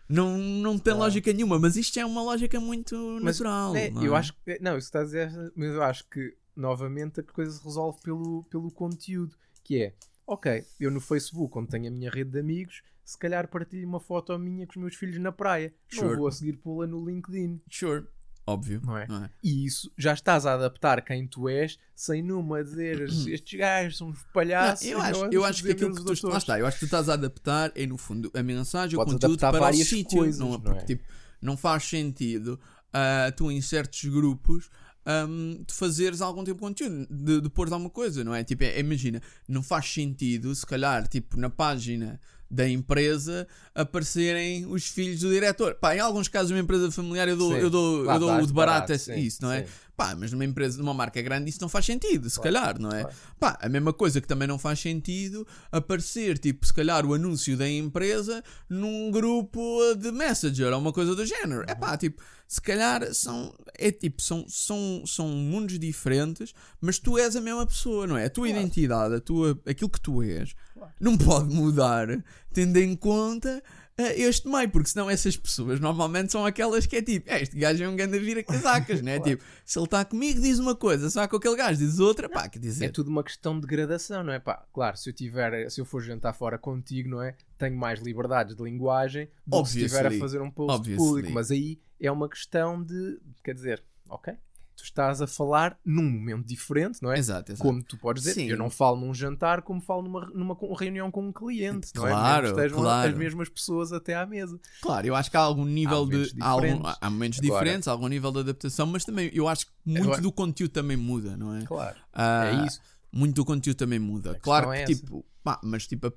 Não, não tem Claro. lógica nenhuma, mas isto é uma lógica muito Mas, natural. É, eu é? acho que. Não, isso está a dizer. Mas eu acho que, novamente, a coisa se resolve pelo, pelo conteúdo. Que é, ok, eu no Facebook, onde tenho a minha rede de amigos, se calhar partilho uma foto minha com os meus filhos na praia. Sure. Não vou a seguir pô-la no LinkedIn. Sure. Óbvio. Não é? Não é? E isso já estás a adaptar quem tu és, sem numa dizer [CLEARS THROAT] estes gajos são uns palhaços. Não, eu acho, eu acho que aquilo que tu, lá está, eu acho que tu estás a adaptar é no fundo a mensagem, Podes o conteúdo para o sítio, coisas, não é? Porque é? tipo, não faz sentido ah, tu em certos grupos ahm, de fazeres algum tipo de conteúdo, de, de pôr alguma coisa, não é? Tipo, é- imagina, não faz sentido, se calhar, tipo, na página da empresa aparecerem os filhos do diretor. Pá, em alguns casos, uma empresa familiar, eu dou, Sim. eu dou, eu dou o de barato, barato, sim, isso, não é? sim. Pá, mas numa empresa, numa marca grande, isso não faz sentido, se Claro, calhar, não é? claro. Pá, a mesma coisa que também não faz sentido aparecer, tipo, se calhar o anúncio da empresa num grupo de Messenger ou uma coisa do género. É pá, tipo, se calhar são, é tipo, são, são, são mundos diferentes, mas tu és a mesma pessoa, não é? A tua Claro. identidade, a tua, aquilo que tu és, Não pode mudar tendo em conta eh, este meio, porque senão essas pessoas normalmente são aquelas que é tipo, "É, este gajo é um grande vira casacas, né? [LAUGHS] Claro. Tipo, se ele está comigo diz uma coisa, se vai com aquele gajo diz outra, pá, quer É dizer, tudo uma questão de gradação, não é? Pá, claro, se eu tiver, se eu for jantar fora contigo, não é? Tenho mais liberdades de linguagem do que se estiver a Obviously. fazer um post Obviously. público. Mas aí é uma questão de, quer dizer, ok, tu estás a falar num momento diferente, não é? exato, exato. Como tu podes dizer, Sim. eu não falo num jantar como falo numa, numa reunião com um cliente, não é? Claro, Mesmo claro. as mesmas pessoas até à mesa. Claro, eu acho que há algum nível momentos de. Há, algum- há momentos Agora- diferentes, há algum nível de adaptação, mas também eu acho que muito Agora- do conteúdo também muda, não é? Claro, Ah, é isso. Muito do conteúdo também muda. A Claro questão que, é tipo, pá, mas tipo,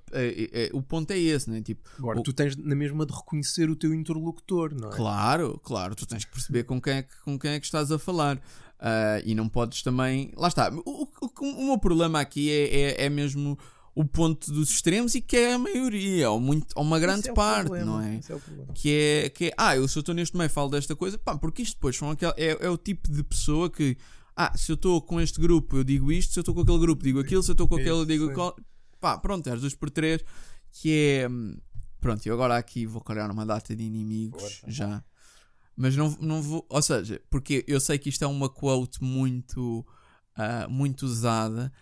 o ponto é esse, né? Tipo, Agora, o- tu tens na mesma de reconhecer o teu interlocutor, não é? Claro, claro, tu tens que perceber com quem é que, com quem é que estás a falar. Ah, e não podes também. Lá está. O, o- o- meu problema aqui é, é, é mesmo o ponto dos extremos e que é a maioria, ou, muito, ou uma grande é parte, problema, não é? é. Que é, que é, ah, eu eu estou neste meio falo desta coisa, pá, porque isto depois são aquel, é, é o tipo de pessoa que, ah, se eu estou com este grupo eu digo isto, se eu estou com aquele grupo digo aquilo, se eu estou com aquele eu digo aquilo, pá, pronto, é as duas por três, que é, hum, pronto, eu agora aqui vou criar uma data de inimigos, já, mas não, não vou, ou seja, porque eu sei que isto é uma quote muito, ah, muito usada,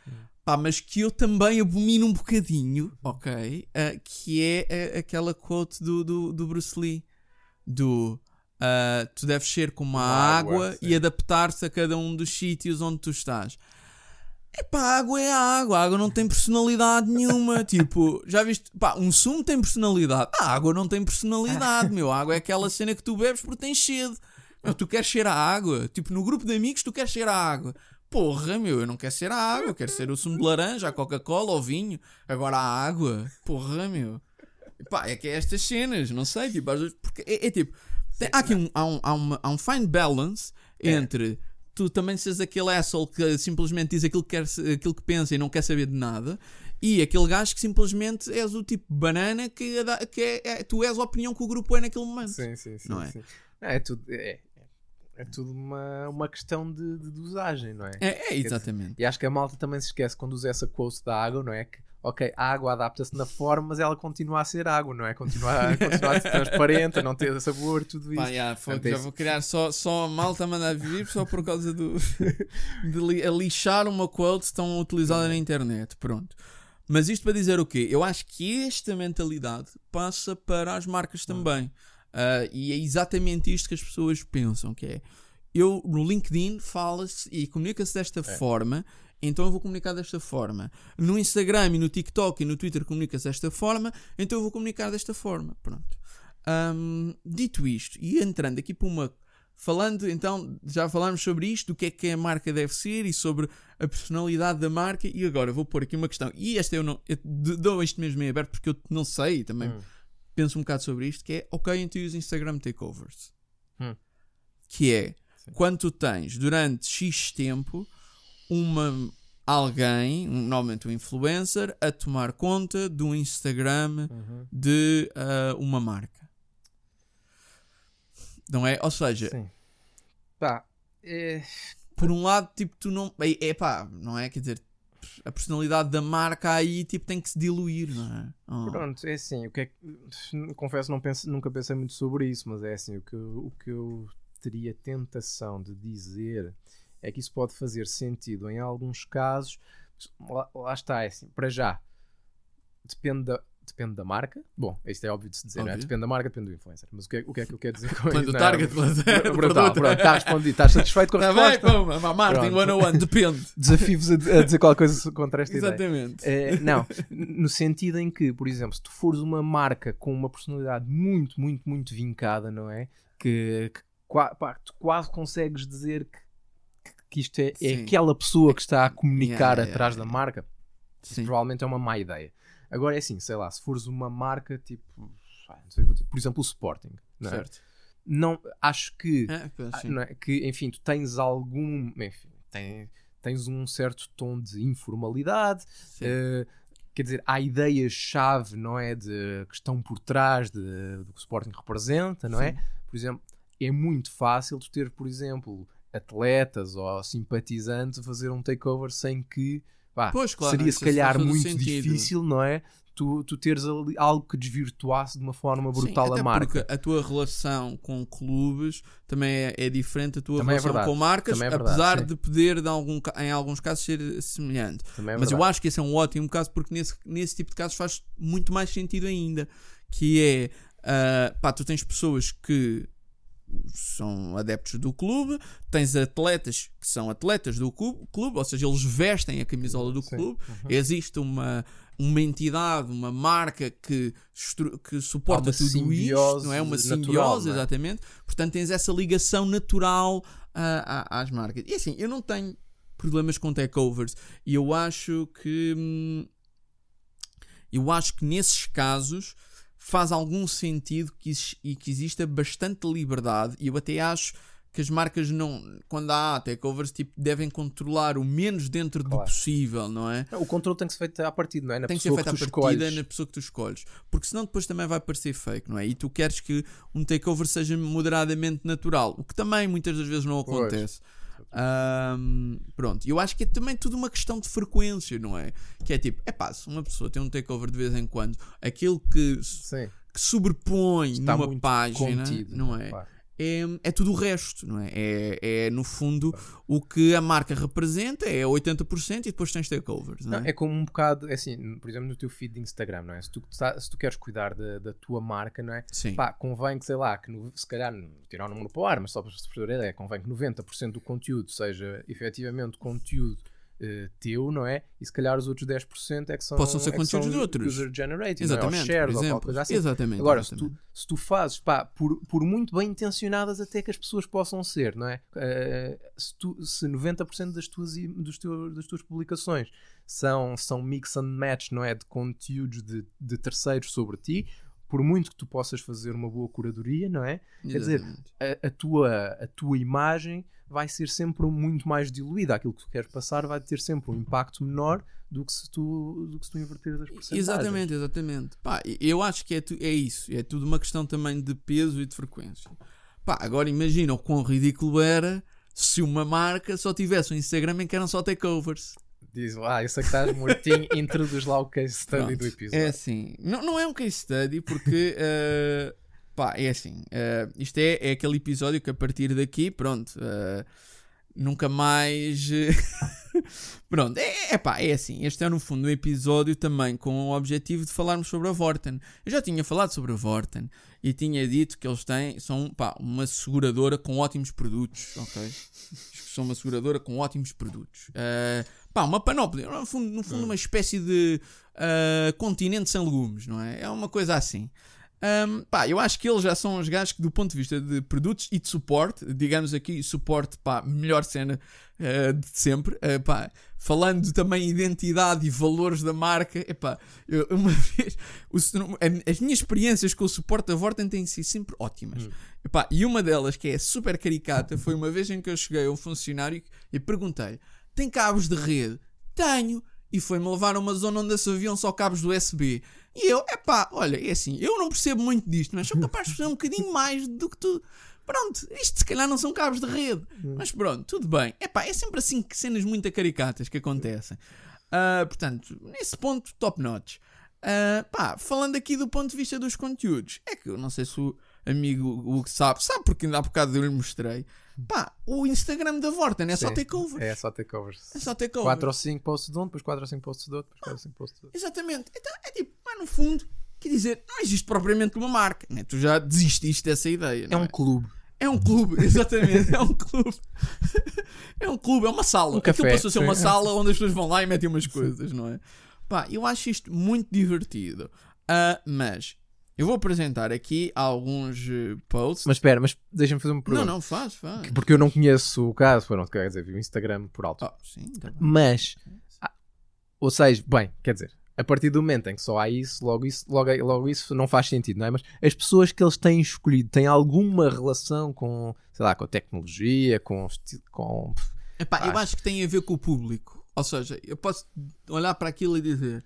pá, mas que eu também abomino um bocadinho, ok? Ah, que é ah, aquela quote do, do, do Bruce Lee, do ah, tu deves ser como a água, água, e adaptar-se a cada um dos sítios onde tu estás. Epá, a água é a água, a água não tem personalidade nenhuma. [LAUGHS] tipo, já viste? Pá, um sumo tem personalidade, a água não tem personalidade, meu. A água é aquela cena que tu bebes porque tens sede. Meu, tu queres ser a água. Tipo, no grupo de amigos, tu queres ser a água. Porra, meu, eu não quero ser a água, eu quero ser o sumo de laranja, a Coca-Cola, o vinho. Agora a água. Porra, meu. Pá, é que é estas cenas, não sei, tipo, às vezes, porque é, é tipo, tem- há aqui um, há um, há uma- há um fine balance É. entre tu também seres aquele asshole que simplesmente diz aquilo que, quer, aquilo que pensa e não quer saber de nada, e aquele gajo que simplesmente és o tipo banana que, que é, é- tu és a opinião que o grupo é naquele momento. Sim, sim, sim. Não é? sim. Não, é tudo, é, é tudo uma, uma questão de, de dosagem, não é? É, é, exatamente. E acho que a malta também se esquece quando usa essa quote da água, não é? Que, ok, a água adapta-se na forma, mas ela continua a ser água, não é? Continua, a- continua a ser transparente, a não ter sabor, tudo isso. Pá, Portanto, é já vou criar só, só malta a mandar vir só por causa do [LAUGHS] de li- a lixar uma quote tão utilizada na internet. Pronto. Mas isto para dizer o quê? Eu acho que esta mentalidade passa para as marcas também. Ah, e é exatamente isto que as pessoas pensam, que é eu no LinkedIn fala-se e comunica-se desta forma, então eu vou comunicar desta forma. No Instagram e no TikTok e no Twitter comunica-se desta forma, então eu vou comunicar desta forma. Pronto. Hum, dito isto, e entrando aqui para uma. Falando, então, já falámos sobre isto, do que é que a marca deve ser e sobre a personalidade da marca. E agora vou pôr aqui uma questão. E esta eu não. Eu dou isto mesmo em aberto porque eu não sei também. Hum. Penso um bocado sobre isto. Que é ok, então os Instagram takeovers. Hum. Que é Sim. quando tu tens durante X tempo uma alguém, normalmente um influencer, a tomar conta do Instagram Uhum. de ah, uma marca. Não é? Ou seja, Sim. Pá, é, por um lado, tipo, tu não. É, é pá, não é? Quer dizer, a personalidade da marca aí, tipo, tem que se diluir, não é? Oh. Pronto, é assim, o que é que, confesso não penso, nunca pensei muito sobre isso, mas é assim, o que, eu- o que eu teria tentação de dizer é que isso pode fazer sentido em alguns casos, lá, lá está, é assim, para já, depende da, depende da marca, bom, isto é óbvio de se dizer, é? Depende da marca, depende do influencer, mas o que, é, o que é que eu quero dizer com Depende isso? do Não, target, [LAUGHS] brutal, produto. pronto, está respondido, estás satisfeito com a Tá bem, resposta? pô, a Martin Pronto. 101, depende. [LAUGHS] Desafio-vos a, a dizer qualquer coisa contra esta ideia. Exatamente. É, não, no sentido em que, por exemplo, se tu fores uma marca com uma personalidade muito, muito, muito vincada, não é? Que, que pá, tu quase consegues dizer que, que- isto é, é aquela pessoa que está a comunicar Yeah, atrás yeah. da marca, Sim. provavelmente é uma má ideia. Agora é assim, sei lá, se fores uma marca tipo, sei, por exemplo, o Sporting, não, é? Certo. não acho que, É, ah, não é? que, enfim, tu tens algum, enfim, tem- tens um certo tom de informalidade, eh, quer dizer, há ideias-chave, não é? De, que estão por trás de, do que o Sporting representa, não é? Sim. Por exemplo, é muito fácil tu ter, por exemplo, atletas ou simpatizantes a fazer um takeover sem que pá, Pois, claro, seria se calhar muito difícil, não é? Tu, tu teres ali algo que desvirtuasse de uma forma brutal Sim, a até marca. porque a tua relação com clubes também é, é diferente da tua Também é relação verdade. com marcas, é verdade, apesar sim. de poder, de algum, em alguns casos, ser semelhante. É Mas eu acho que esse é um ótimo caso porque nesse, nesse tipo de casos faz muito mais sentido ainda. Que é, ah, pá, tu tens pessoas que são adeptos do clube, tens atletas que são atletas do clube, ou seja, eles vestem a camisola do Sim. clube. Uhum. Existe uma, uma entidade, uma marca que, que suporta tudo isto, não é? Uma natural, simbiose, é? exatamente. Portanto, tens essa ligação natural ah, às marcas. E assim, eu não tenho problemas com takeovers e eu acho que hum, eu acho que nesses casos faz algum sentido que, e que exista bastante liberdade e eu até acho que as marcas não quando há takeovers tipo, devem controlar o menos dentro do Claro. possível, não é? O controle tem que ser feito à partida, não é? Na tem que ser feita que à partida escolhes. na pessoa que tu escolhes. Porque senão depois também vai parecer fake, não é? E tu queres que um takeover seja moderadamente natural, o que também muitas das vezes não Pois. Ahm, pronto, eu acho que é também tudo uma questão de frequência, não é? Que é tipo, é pá, se uma pessoa tem um takeover de vez em quando, aquilo que, que sobrepõe está numa página, contido. não é? Claro. É, é tudo o resto, não é? É, é no fundo o que a marca representa é 80% e depois tens takeovers, não Não, é? é como um bocado, é assim, por exemplo, no teu feed de Instagram, não é? Se tu, se tu queres cuidar da, da tua marca, não é? Sim. Pá, convém que, sei lá, que no- se calhar, tirar o número para o ar, mas só para se perceber a ideia, convém que 90% do conteúdo seja efetivamente conteúdo eh, teu, não é? E se calhar os outros 10% é que são, Possam ser é conteúdos de outros. User-generated, Exatamente, não é? Ou shares por ou exemplo. coisa assim. Exatamente. Agora, se exatamente. tu, se tu fazes, pá, por, por muito bem intencionadas até que as pessoas possam ser, não é? Eh, se, tu, se 90% das tuas, dos teu, das tuas publicações são, são mix and match, não é? De conteúdos de, de terceiros sobre ti, por muito que tu possas fazer uma boa curadoria, não é? Quer dizer, Exatamente. A, a tua, a tua imagem vai ser sempre muito mais diluída. Aquilo que tu queres passar vai ter sempre um impacto menor do que se tu, do que se tu inverteres as porcentagens. Exatamente, exatamente. Pá, eu acho que é, tu- é isso. É tudo uma questão também de peso e de frequência. Pá, agora imagina o quão ridículo era se uma marca só tivesse um Instagram em que eram só takeovers. Diz, ah, eu sei que estás mortinho, [LAUGHS] introduz lá o case study Pronto, do episódio. É assim, não, não é um case study porque [LAUGHS] eh, pá, é assim, eh, isto é, é aquele episódio que a partir daqui, pronto, eh, nunca mais eh, [LAUGHS] pronto, é, é pá, é assim, este é no fundo um episódio também com o objetivo de falarmos sobre a Vorten. Eu já tinha falado sobre a Vorten e tinha dito que eles têm, são pá, uma seguradora com ótimos produtos, ok? São uma seguradora com ótimos produtos. Eh, pá, uma panóplia, no fundo, no fundo uma espécie de uh, continente sem legumes, não é? É uma coisa assim. Um, pá, eu acho que eles já são os gajos que, do ponto de vista de produtos e de suporte, digamos aqui, suporte, pá, melhor cena uh, de sempre, uh, pá, falando também identidade e valores da marca, epá, eu, [LAUGHS] uma vez, o- as minhas experiências com o suporte da Vorten têm sido sempre ótimas. Epá, e uma delas, que é super caricata, foi uma vez em que eu cheguei a um funcionário e perguntei-lhe: tem cabos de rede? Tenho. E foi-me levar a uma zona onde se haviam só cabos do USB. E eu, epá, olha, é assim, eu não percebo muito disto, mas sou capaz de perceber um bocadinho mais do que tu. Pronto, isto se calhar não são cabos de rede. Mas pronto, tudo bem. Epá, é sempre assim que cenas muito caricatas que acontecem. Ah, portanto, nesse ponto, top notch. Ah, pá, falando aqui do ponto de vista dos conteúdos, é que eu não sei se o amigo o que sabe, sabe porque ainda há bocado eu lhe mostrei. Pá, o Instagram da Vorten é só Sim, takeovers. É só takeovers. É só takeovers. 4 ou 5 posts de um, depois 4 ou 5 posts de outro, depois 4 ou 5 posts de outro. Exatamente. Então é tipo, mas no fundo, quer dizer, não existe propriamente uma marca. Né? Tu já desististe dessa ideia. É um clube. É um clube, [LAUGHS] exatamente. É um clube. [LAUGHS] É um clube, é uma sala. Um Aquilo café, passou a ser uma sim. sala onde as pessoas vão lá e metem umas coisas, não é? Pá, eu acho isto muito divertido. Ah, mas eu vou apresentar aqui alguns eh, posts. Mas espera, mas deixa-me fazer uma não, pergunta. não, faz, faz. Porque eu não conheço o caso, foram, quer dizer, vi o Instagram por alto. Oh, sim, tá bem. Mas, ah, ou seja, bem, quer dizer, a partir do momento em que só há isso, logo isso, logo, logo isso não faz sentido, não é? Mas as pessoas que eles têm escolhido têm alguma relação com, sei lá, com a tecnologia, com, com Epá, eu Acho. acho que tem a ver com o público. Ou seja, eu posso olhar para aquilo e dizer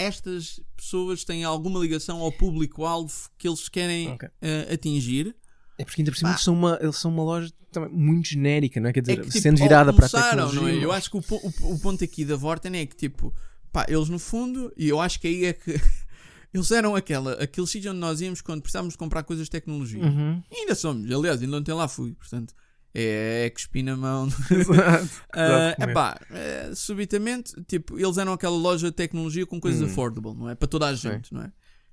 estas pessoas têm alguma ligação ao público-alvo que eles querem Ok. eh, atingir. É porque ainda por cima eles são, uma, eles são uma loja também muito genérica, não é? Quer dizer, É que, tipo, sendo virada para a tecnologia. não é? Eu acho que o, o- o ponto aqui da Vorten é que, tipo, pá, eles no fundo, e eu acho que aí é que [LAUGHS] eles eram aquela, aquele sítio onde nós íamos quando precisávamos comprar coisas de tecnologia. Uhum. E ainda somos, aliás, ainda ontem lá fui, portanto, é, é cuspir na mão. [LAUGHS] Exato. Exato, epá, eh, subitamente, tipo, eles eram aquela loja de tecnologia com coisas Hum. affordable, não é? Para toda a gente, não é?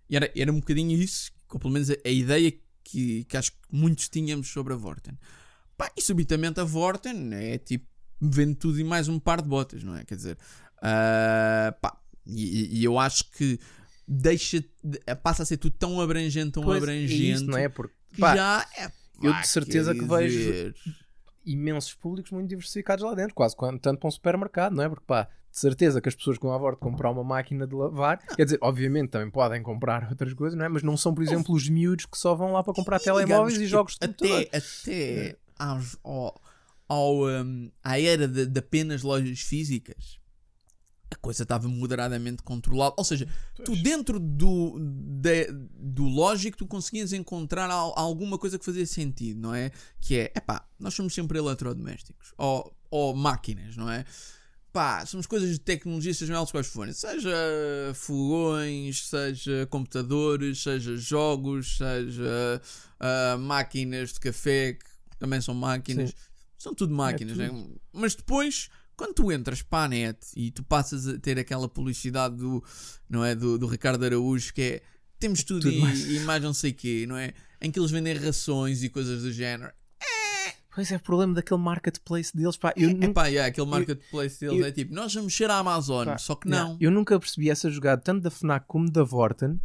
E era, era um bocadinho isso, ou pelo menos a, a ideia que, que acho que muitos tínhamos sobre a Vorten. Pá, e subitamente a Vorten é tipo, vende tudo e mais um par de botas, não é? Quer dizer, ah, pá, e, e eu acho que deixa, de- passa a ser tudo tão abrangente, tão Pois, é abrangente, isso, não é? Porque que pá, já é. Eu de certeza que vejo- imensos públicos muito diversificados lá dentro, quase tanto para um supermercado, não é? Porque pá, de certeza que as pessoas que vão à volta comprar uma máquina de lavar, quer dizer, obviamente também podem comprar [LAUGHS] outras coisas, não é? Mas não são, por exemplo, os miúdos que só vão lá para comprar telemóveis digamos e jogos de computador. até, até aos- ao, ao, um, à era de, de apenas lojas físicas a coisa estava moderadamente controlada ou seja, tu dentro do, de- do lógico tu conseguias encontrar al- alguma coisa que fazia sentido, não é? Que é, epá, nós somos sempre eletrodomésticos ou, ou máquinas, não é? Pá, somos coisas de tecnologia, sejam elas quais forem, seja fogões, seja computadores, seja jogos, seja ah, máquinas de café, que também são máquinas, Sim. são tudo máquinas, É né? mas depois, quando tu entras para a net e tu passas a ter aquela publicidade do, não é, do, do Ricardo Araújo que é temos tudo, Tudo e, mais. e mais não sei o quê, não é? Em que eles vendem rações e coisas do género. Pois é, o problema daquele marketplace deles, pá, eu É nunca, pá, yeah, aquele marketplace deles eu- é tipo, nós vamos mexer à Amazon, pá, só que não, não. eu nunca percebi essa jogada tanto da FNAC como da Vorten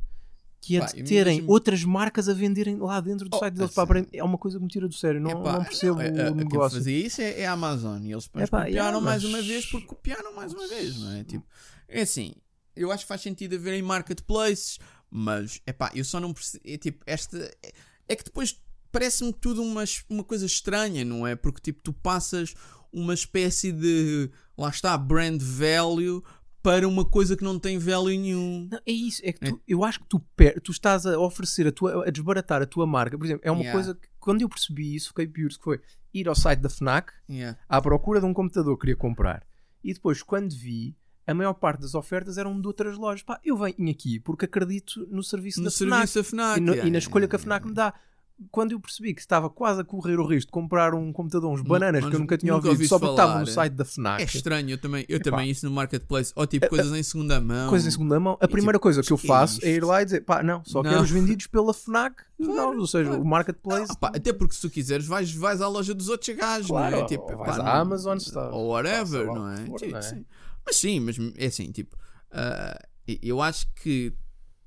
que é Pá, de terem mesmo- outras marcas a venderem lá dentro do Oh, site deles. assim. Pá, é uma coisa que me tira do sério, não, Epá, não percebo é- é- o Quem negócio. fazia isso é, é a Amazon e eles Epá, copiaram mais mas- uma vez porque copiaram mais uma vez, não é? Tipo, é assim, eu acho que faz sentido haver em marketplaces, mas epá, eu só não percebo. É, tipo, esta. É, é que depois parece-me tudo uma, uma coisa estranha, não é? Porque tipo, tu passas uma espécie de. Lá está, brand value para uma coisa que não tem value nenhum. Não, é isso, é que tu- eu acho que tu, per- tu estás a oferecer, a, tua, a desbaratar a tua marca. Por exemplo, é uma Yeah. coisa que quando eu percebi isso, fiquei pior, que foi ir ao site da FNAC Yeah. à procura de um computador que queria comprar. E depois, quando vi, a maior parte das ofertas eram de outras lojas. Pá, eu venho aqui porque acredito no serviço No da serviço da FNAC, FNAC. e, no- yeah, e na escolha yeah, que a FNAC yeah. me dá. Quando eu percebi que estava quase a correr o risco de comprar um computador, uns bananas mas que eu nunca tinha nunca ouvido, só porque estava no é? site da FNAC. É estranho, eu também, eu Epá. também isso no marketplace. Ou tipo coisas em segunda mão. Coisas em segunda mão. A primeira tipo, coisa que eu que é faço é, ir lá e dizer, pá, não, só Não. quero os vendidos pela FNAC. Claro, não, ou seja, claro. o marketplace. Ah, pá, até porque se tu quiseres, vais, vais à loja dos outros gajos, Claro, não é? Tipo, ou pá, vais à não- Amazon, está- ou whatever, não é? for, não é? sim. Mas sim, mas é assim, tipo, ah, eu acho que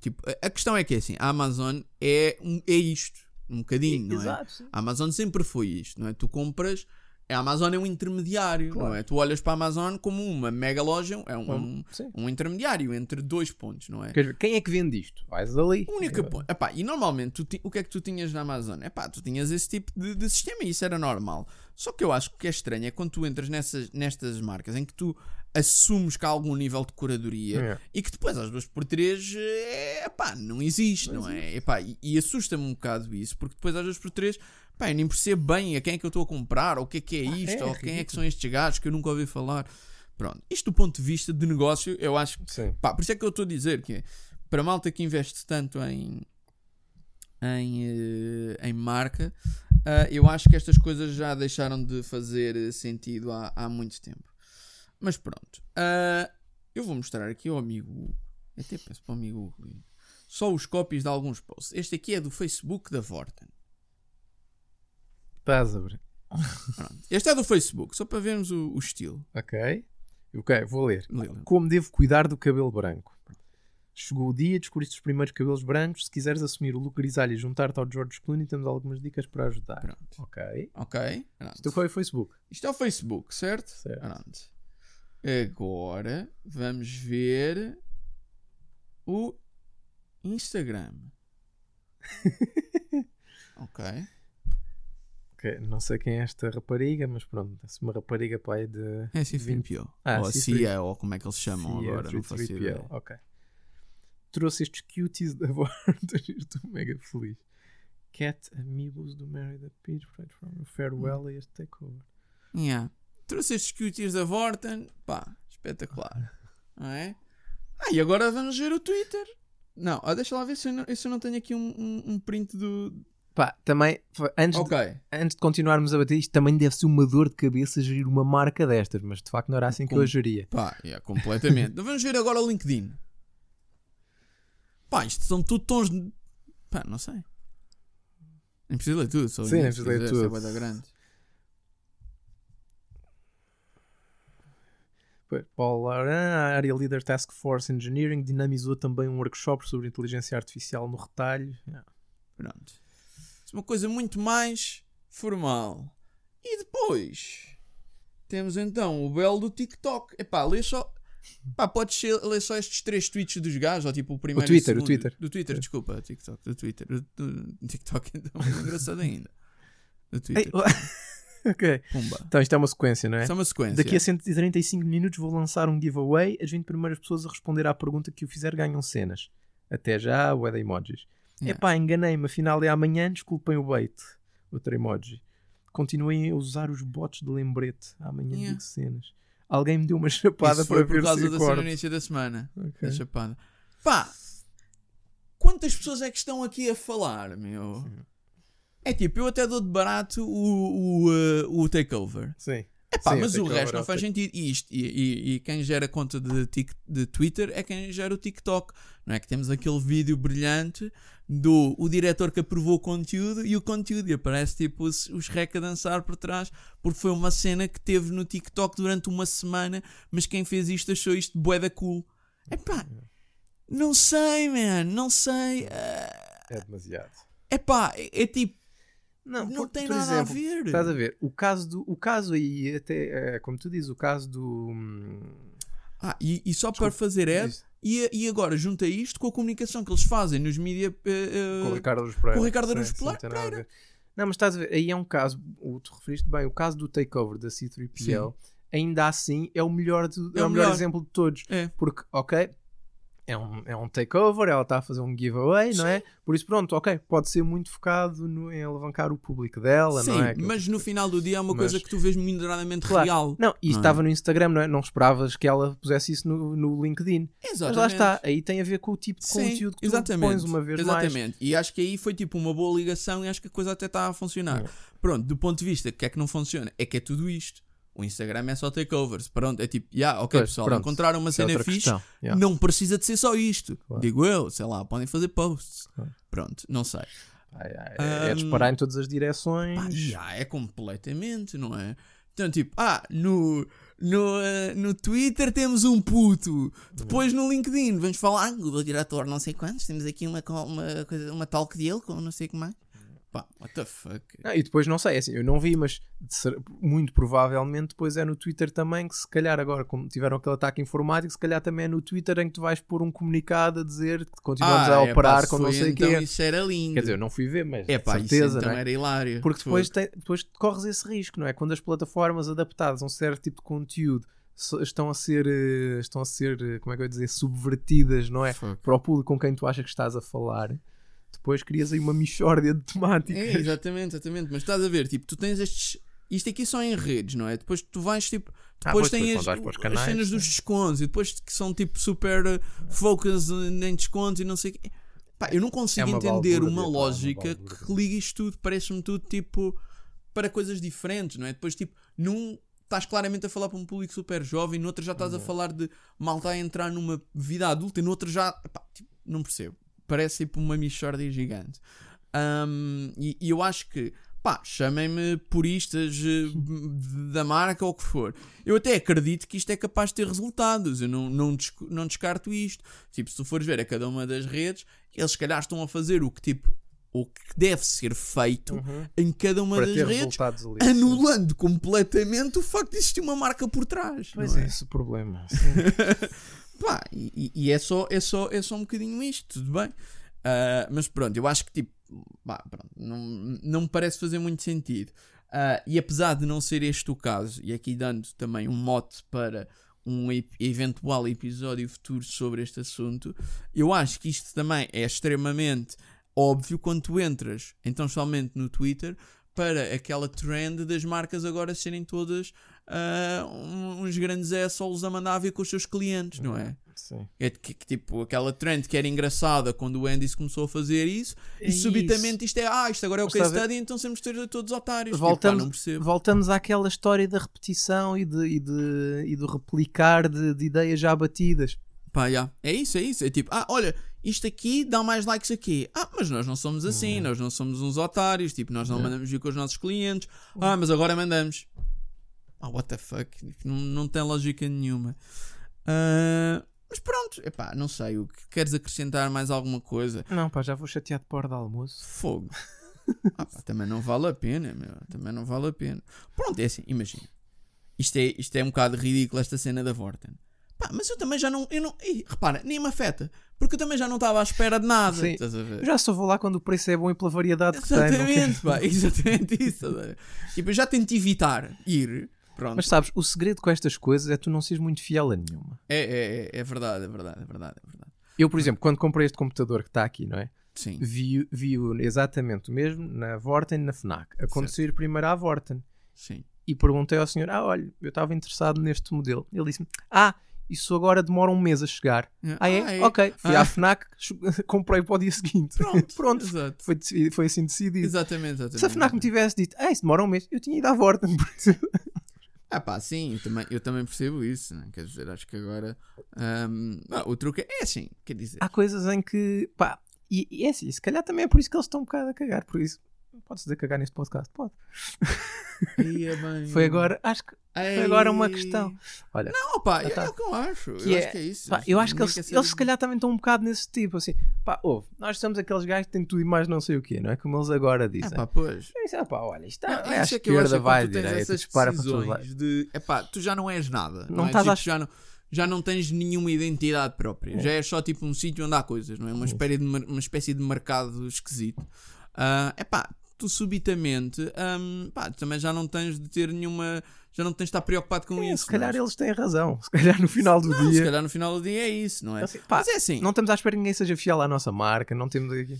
tipo, a- a questão é que é assim, a Amazon é, um, é isto, um bocadinho, não é? Exato, sim. A Amazon sempre foi isto, não é? Tu compras, a Amazon é um intermediário, Claro. não é? Tu olhas para a Amazon como uma mega loja, é um, Um- um, um intermediário entre dois pontos, não é? Quer ver, quem é que vende isto? Vais ali. O único ponto. Epá, e normalmente tu ti- o que é que tu tinhas na Amazon? Epá, tu tinhas esse tipo de, de sistema e isso era normal. Só que eu acho que o que é estranho é quando tu entras nessas, nestas marcas em que tu assumes que há algum nível de curadoria É. e que depois às duas por três é, epá, não existe, não, é? Epá, e, e assusta-me um bocado isso, porque depois às duas por três pá, eu nem percebo bem a quem é que eu estou a comprar, ou o que é que é isto, é ou quem é que são estes gajos que eu nunca ouvi falar. Pronto, isto do ponto de vista de negócio, eu acho que Sim. Pá, por isso é que eu estou a dizer que é, para a malta que investe tanto em, em, eh, em marca, ah, eu acho que estas coisas já deixaram de fazer eh, sentido há, há muito tempo. Mas pronto, ah, eu vou mostrar aqui ao amigo Hugo, até peço para o amigo Hugo, só os copies de alguns posts. Este aqui é do Facebook da Vorten. Estás a ver. Este é do Facebook, só para vermos o, o estilo. Ok. Ok, vou ler. Lê, lê. Como devo cuidar do cabelo branco? Chegou o dia, descobriste os primeiros cabelos brancos. Se quiseres assumir o look grisalho e juntar-te ao George Clooney, temos algumas dicas para ajudar. Pronto. Ok. Ok? Pronto. Isto foi o Facebook. Isto é o Facebook, certo? Certo. Pronto. Agora vamos ver o Instagram. [LAUGHS] ok. Ok, Não sei quem é esta rapariga, mas pronto, se uma rapariga pai de. É C3PO. Ah, ou C3PO. CIA, ou como é que eles chamam Cia, agora, não faço 3PO, ideia. Ok. Trouxe estes cuties da Vorta [LAUGHS] e estou mega feliz. Cat Amigos do Mary the Peach, Right from Farewell e este takeover. Yeah. Trouxe estes cuties da Vorten, pá, espetacular. Não é? Ah, e agora vamos ver o Twitter. Não, ah, deixa lá ver se eu não, se eu não tenho aqui um, um, um print do. Pá, também, antes, de, Ok. antes de continuarmos a bater isto, também deve ser uma dor de cabeça gerir uma marca destas, mas de facto não era assim que eu a geria. Pá, yeah, completamente. Então [LAUGHS] vamos ver agora o LinkedIn. Pá, isto são tudo tons de. Pá, não sei. Nem preciso ler tudo, só Sim, nem preciso ler tudo. é grande. Pois, Paul Lauren, a área Leader Task Force Engineering, dinamizou também um workshop sobre inteligência artificial no retalho. Yeah. Pronto. É uma coisa muito mais formal. E depois temos então o belo do TikTok. Epá, lê só. Pá, podes ler só estes três tweets dos gajos, ou tipo o primeiro e Twitter, o segundo. Twitter. Do Twitter, desculpa, TikTok, do Twitter. Do, do TikTok [LAUGHS] então, é engraçado ainda. Do Twitter. Ei, [LAUGHS] ok. Pumba. Então isto é uma sequência, não é? Só uma sequência. Daqui a 135 minutos vou lançar um giveaway. As 20 primeiras pessoas a responder à pergunta que o fizer ganham cenas. Até já, o de emojis. Yeah. Epá, enganei-me, afinal é amanhã, desculpem o bait. Outro emoji. Continuem a usar os bots de lembrete. Amanhã Yeah. digo cenas. Alguém me deu uma chapada Isso para foi por ver causa se da cena no início da semana. Ok. Da chapada. Pá, quantas pessoas é que estão aqui a falar, meu? É tipo, eu até dou de barato o, o, uh, o takeover. Sim. Epá, Sim, mas o resto não elaborar faz sentido. E, isto, e, e- e quem gera conta de, tic- de Twitter é quem gera o TikTok. Não é que temos aquele vídeo brilhante do o diretor que aprovou o conteúdo e o conteúdo. E aparece tipo os, os rec a dançar por trás, porque foi uma cena que teve no TikTok durante uma semana. Mas quem fez isto achou isto bué da cool. Epá, não sei, man, não sei. Ah, É demasiado. Epá, é, é tipo, Não, não tem nada exemplo, a ver. Estás a ver? O caso, do, o caso aí, até, é, como tu dizes, o caso do. hum, Ah, e, e só para fazer é E, e agora junta isto com a comunicação que eles fazem nos mídia. eh, Com o eh, Ricardo Aruz Pereira. com o Ricardo Aruz Sim, sim, Pereira. ver. Não, mas estás a ver, aí é um caso, o, tu referiste bem, o caso do takeover da C3PL, ainda assim é o melhor, de- é É o melhor melhor. exemplo de todos. É. Porque, ok, é um, é um takeover, ela está a fazer um giveaway, não é? Por isso, pronto, ok, pode ser muito focado no- em alavancar o público dela, Sim, não é? Aquilo mas no final do dia é uma Mas- coisa que tu vês moderadamente Claro. real. Não, e é? estava no Instagram, não é? Não esperavas que ela pusesse isso no, no LinkedIn. Exatamente. Mas lá está, aí tem a ver com o tipo de Sim, conteúdo que tu exatamente, pões uma vez mais. exatamente. E acho que aí foi tipo uma boa ligação e acho que a coisa até está a funcionar. É. Pronto, do ponto de vista que é que não funciona, é que é tudo isto. O Instagram é só takeovers. Pronto, é tipo, yeah, ok, Pois, pessoal, pronto. encontraram uma é cena outra fixe, yeah. não precisa de ser só isto. Claro. Digo eu, sei lá, podem fazer posts. Claro. Pronto, não sei. Ai, ai, é, é Hum, disparar em todas as direções. Pá, já é completamente, não é? Então, tipo, ah, no, no, eh, no Twitter temos um puto. Depois no LinkedIn vamos falar "Ah, do diretor não sei quantos. Temos aqui uma, uma, coisa, uma talk dele com não sei o que mais. Pá, what the fuck? Não, e depois não sei, é assim, eu não vi, mas ser- muito provavelmente depois é no Twitter também que se calhar agora, como tiveram aquele ataque informático, se calhar também é no Twitter em que tu vais pôr um comunicado a dizer que continuamos a é, operar pá, com não sei o então quê. isso era lindo. Quer dizer, eu não fui ver, mas é pá, certeza, então é? era hilário. Porque depois, tem- depois corres esse risco, não é? Quando as plataformas adaptadas a um certo tipo de conteúdo estão a ser, eh, estão a ser, eh, como é que eu ia dizer, subvertidas, não é? Fuck. Para o público com quem tu achas que estás a falar, depois crias aí uma mixórdia de temáticas. É, exatamente, exatamente. Mas estás a ver, tipo, tu tens estes. Isto aqui só em redes, não é? Depois tu vais tipo. Ah, Depois para os as, canais, as cenas dos descontos e depois que são tipo super uh, focus em descontos e não sei o quê. Pá, eu não consigo É uma entender uma pá, é uma lógica que liga isto tudo, parece-me tudo tipo para coisas diferentes, não é? Depois, tipo, num estás claramente a falar para um público super jovem, no outro já estás a falar de malta a entrar numa vida adulta e no outro já. Pá, tipo, não percebo. Parece tipo uma mixórdia gigante. Um, e, e eu acho que, pá, chamem-me puristas eh, da marca ou o que for. Eu até acredito que isto é capaz de ter resultados. Eu não, não, não descarto isto. Tipo, se tu fores ver a cada uma das redes, eles se calhar estão a fazer o que tipo. O que deve ser feito Uhum. em cada uma Para das redes, ali. anulando completamente o facto de existir uma marca por trás. Pois não é, esse o problema. [LAUGHS] Pá, e, e, é, só, é, só, é só um bocadinho isto, tudo bem. Ah, mas pronto, eu acho que tipo, pá, pronto, não, não me parece fazer muito sentido. Ah, e apesar de não ser este o caso, e aqui dando também um mote para um eventual episódio futuro sobre este assunto, eu acho que isto também é extremamente óbvio quando tu entras, então somente no Twitter, para aquela trend das marcas agora serem todas ah, um- uns grandes assholes a mandar ver com os seus clientes, não é? Sim. É que, que, tipo aquela trend que era engraçada quando o Andy começou a fazer isso É e subitamente isto é, ah, isto agora é o case study, então temos de ter todos otários. Voltamos, Tipo, pá, não percebo. voltamos àquela história da repetição e, de, e, de, e do replicar de, de ideias já batidas. Pá, já. É isso, é isso. É tipo, ah, olha, isto aqui dá mais likes aqui. Ah, mas nós não somos assim, nós não somos uns otários, tipo, nós não É. mandamos vir com os nossos clientes. Ah, mas agora mandamos. Ah, what the fuck? Não, não tem lógica nenhuma. Ah, mas pronto, epá, não sei. O que queres acrescentar mais alguma coisa? Não, pá, já vou chateado para a hora de almoço. Fogo. Ah, pá, também não vale a pena, meu. Também não vale a pena. Pronto, é assim, imagina. Isto é, isto é um bocado ridículo, esta cena da Vorten. Pá, mas eu também já não. Eu não repara, nem me afeta. Porque eu também já não estava à espera de nada. Sim. Já só vou lá quando o preço é bom e pela variedade que tem. Exatamente, pá, [LAUGHS] exatamente isso. Tipo, eu já tento evitar ir. Pronto. Mas sabes, o segredo com estas coisas é tu não seres muito fiel a nenhuma. É, é, é, é verdade, é verdade, é verdade, é verdade. Eu, por exemplo, quando comprei este computador que está aqui, não é? Sim. Vi, vi o- exatamente o mesmo na Vorten e na FNAC. Aconteceu ir primeiro à Vorten. Sim. E perguntei ao senhor: Ah, olha, eu estava interessado neste modelo. Ele disse-me: Ah, isso agora demora um mês a chegar. Ah, é? Ok. Fui Ah. à FNAC, [LAUGHS] comprei para o dia seguinte. Pronto, [LAUGHS] Pronto. Exato. Foi, foi assim decidido. Exatamente, exatamente. Se a FNAC me tivesse dito, ah, isso demora um mês, eu tinha ido à Vorten. [LAUGHS] Ah pá, sim, eu também, eu também percebo isso, né? quer dizer, acho que agora ahm, ah, o truque é assim, quer dizer, Há coisas em que, pá, e, e é assim, se calhar também é por isso que eles estão um bocado a cagar. Por isso, pode-se dizer cagar neste podcast? Pode. É bem- [LAUGHS] Foi agora, acho que foi agora uma questão. Olha, Não, pá, é, Ah, tá. é o que eu acho, Que eu é- acho que é isso. Pá, eu acho que eles, eles se calhar também estão um bocado nesse tipo, assim, pá, ouve, nós somos aqueles gajos que têm tudo e mais não sei o quê, não é? Como eles agora É dizem. pá, pois. Eu disse, ah, pá, olha, isto Não, está vai à isso é que eu acho esquerda, é vai direita, essas dispara para todos lados. de, epá, tu já não és nada, Não não, é? estás Tipo, à- já não já não tens nenhuma identidade própria, já é só tipo um sítio onde há coisas, não é? Uma espécie de, uma espécie de mercado esquisito. Ah, epá, tu subitamente ahm, pá, também já não tens de ter nenhuma, já não tens de estar preocupado com É, isso. se calhar não é? eles têm razão, se calhar no final do Não, se dia. calhar no final do dia é isso, não é? Assim, pá, Mas é assim, Não estamos à espera que ninguém seja fiel à nossa marca, não temos aqui.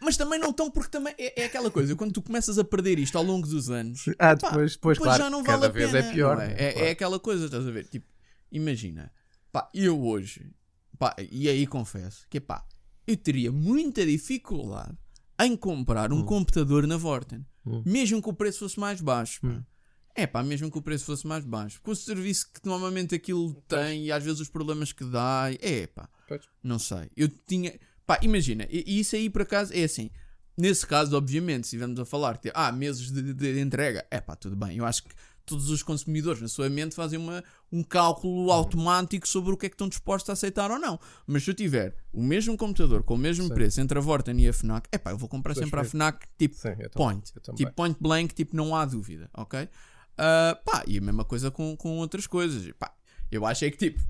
mas também não estão porque também é, é aquela coisa, quando tu começas a perder isto ao longo dos anos, [LAUGHS] Ah, Pá, depois, depois, depois claro, já não vale cada a vez pena. é pior. não é? né? É, Claro. é aquela coisa, estás a ver? Tipo, imagina, pá, eu hoje, pá, e aí confesso que, pá, eu teria muita dificuldade em comprar um Hum. computador na Vorten, Hum. mesmo que o preço fosse mais baixo. Hum. É pá, mesmo que o preço fosse mais baixo. Com o serviço que normalmente aquilo tem e às vezes os problemas que dá. É pá, não sei. Eu tinha. Pá, imagina, e, isso aí por acaso é assim. Nesse caso, obviamente, se estivermos a falar que ah, meses de, de entrega, é pá, tudo bem. Eu acho que todos os consumidores na sua mente fazem uma, um cálculo automático sobre o que é que estão dispostos a aceitar ou não. Mas se eu tiver o mesmo computador com o mesmo Sim. preço entre a Vorten e a Fnac, é pá, eu vou comprar sempre a. Fnac tipo Sim, point. Tipo point blank, tipo não há dúvida, ok? Ah, pá, e a mesma coisa com, com outras coisas. Pá, eu acho é que tipo,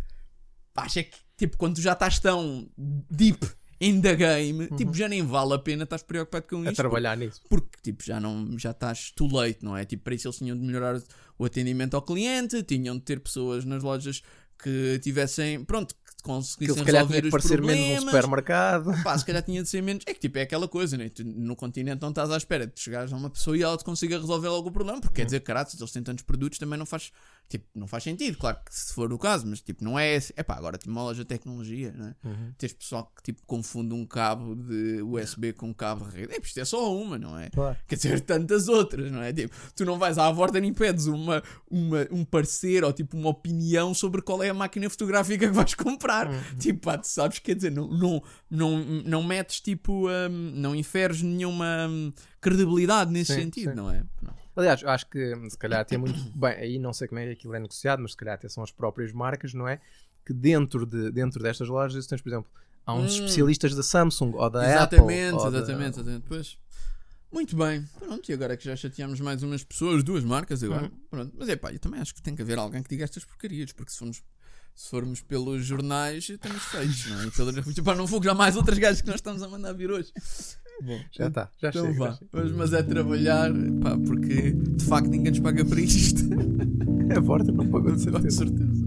acho é que tipo, quando tu já estás tão deep in the game, tipo, já nem vale a pena estás preocupado com Uhum. a isto. trabalhar nisso. Porque tipo, já não já estás too late, não é? Tipo, para isso eles tinham de melhorar o atendimento ao cliente, tinham de ter pessoas nas lojas que tivessem, pronto, que Que conseguissem se calhar resolver tinha que os parecer menos um supermercado. Pá, se calhar tinha de ser menos. É que tipo, é aquela coisa, né? Tu, no continente não estás à espera de chegares a uma pessoa e ela te consiga resolver logo o problema, porque quer dizer, caralho, se eles têm tantos produtos também não faz. Tipo, não faz sentido, claro que se for o caso, mas tipo, não é. É pá, agora tipo uma loja de tecnologia, né? Uhum. Tens pessoal que tipo confunde um cabo de USB com um cabo de rede. É, isto é só uma, não é? Claro. Quer dizer, tantas outras, não é? Tipo, tu não vais à Vorten e pedes uma, uma, um parecer ou tipo uma opinião sobre qual é a máquina fotográfica que vais comprar. Uhum. Tipo, pá, tu sabes, quer dizer, não, não, não, não metes tipo, hum, não inferes nenhuma hum, credibilidade nesse Sim, sentido, sim. não é? Não. Aliás, eu acho que hum, se calhar até muito bem, aí não sei como é que aquilo é negociado, mas se calhar até são as próprias marcas, não é? Que dentro, de, dentro destas lojas tens, por exemplo, há uns Hum. especialistas da Samsung ou da exatamente, Apple. ou da- exatamente, exatamente. Pois. Muito bem, pronto, e agora que já chateámos mais umas pessoas, duas marcas agora, Uhum. pronto. Mas é pá, eu também acho que tem que haver alguém que diga estas porcarias, porque se formos, Se formos pelos jornais, estamos feitos, não é? E Pelo... [LAUGHS] Pá, não vou já mais outras gajas que nós estamos a mandar vir hoje. Bom, Já está, já então chega. vá. Mas, mas é trabalhar, pá, porque de facto ninguém nos paga para isto. [LAUGHS] É a porta, não pagou de Com certeza.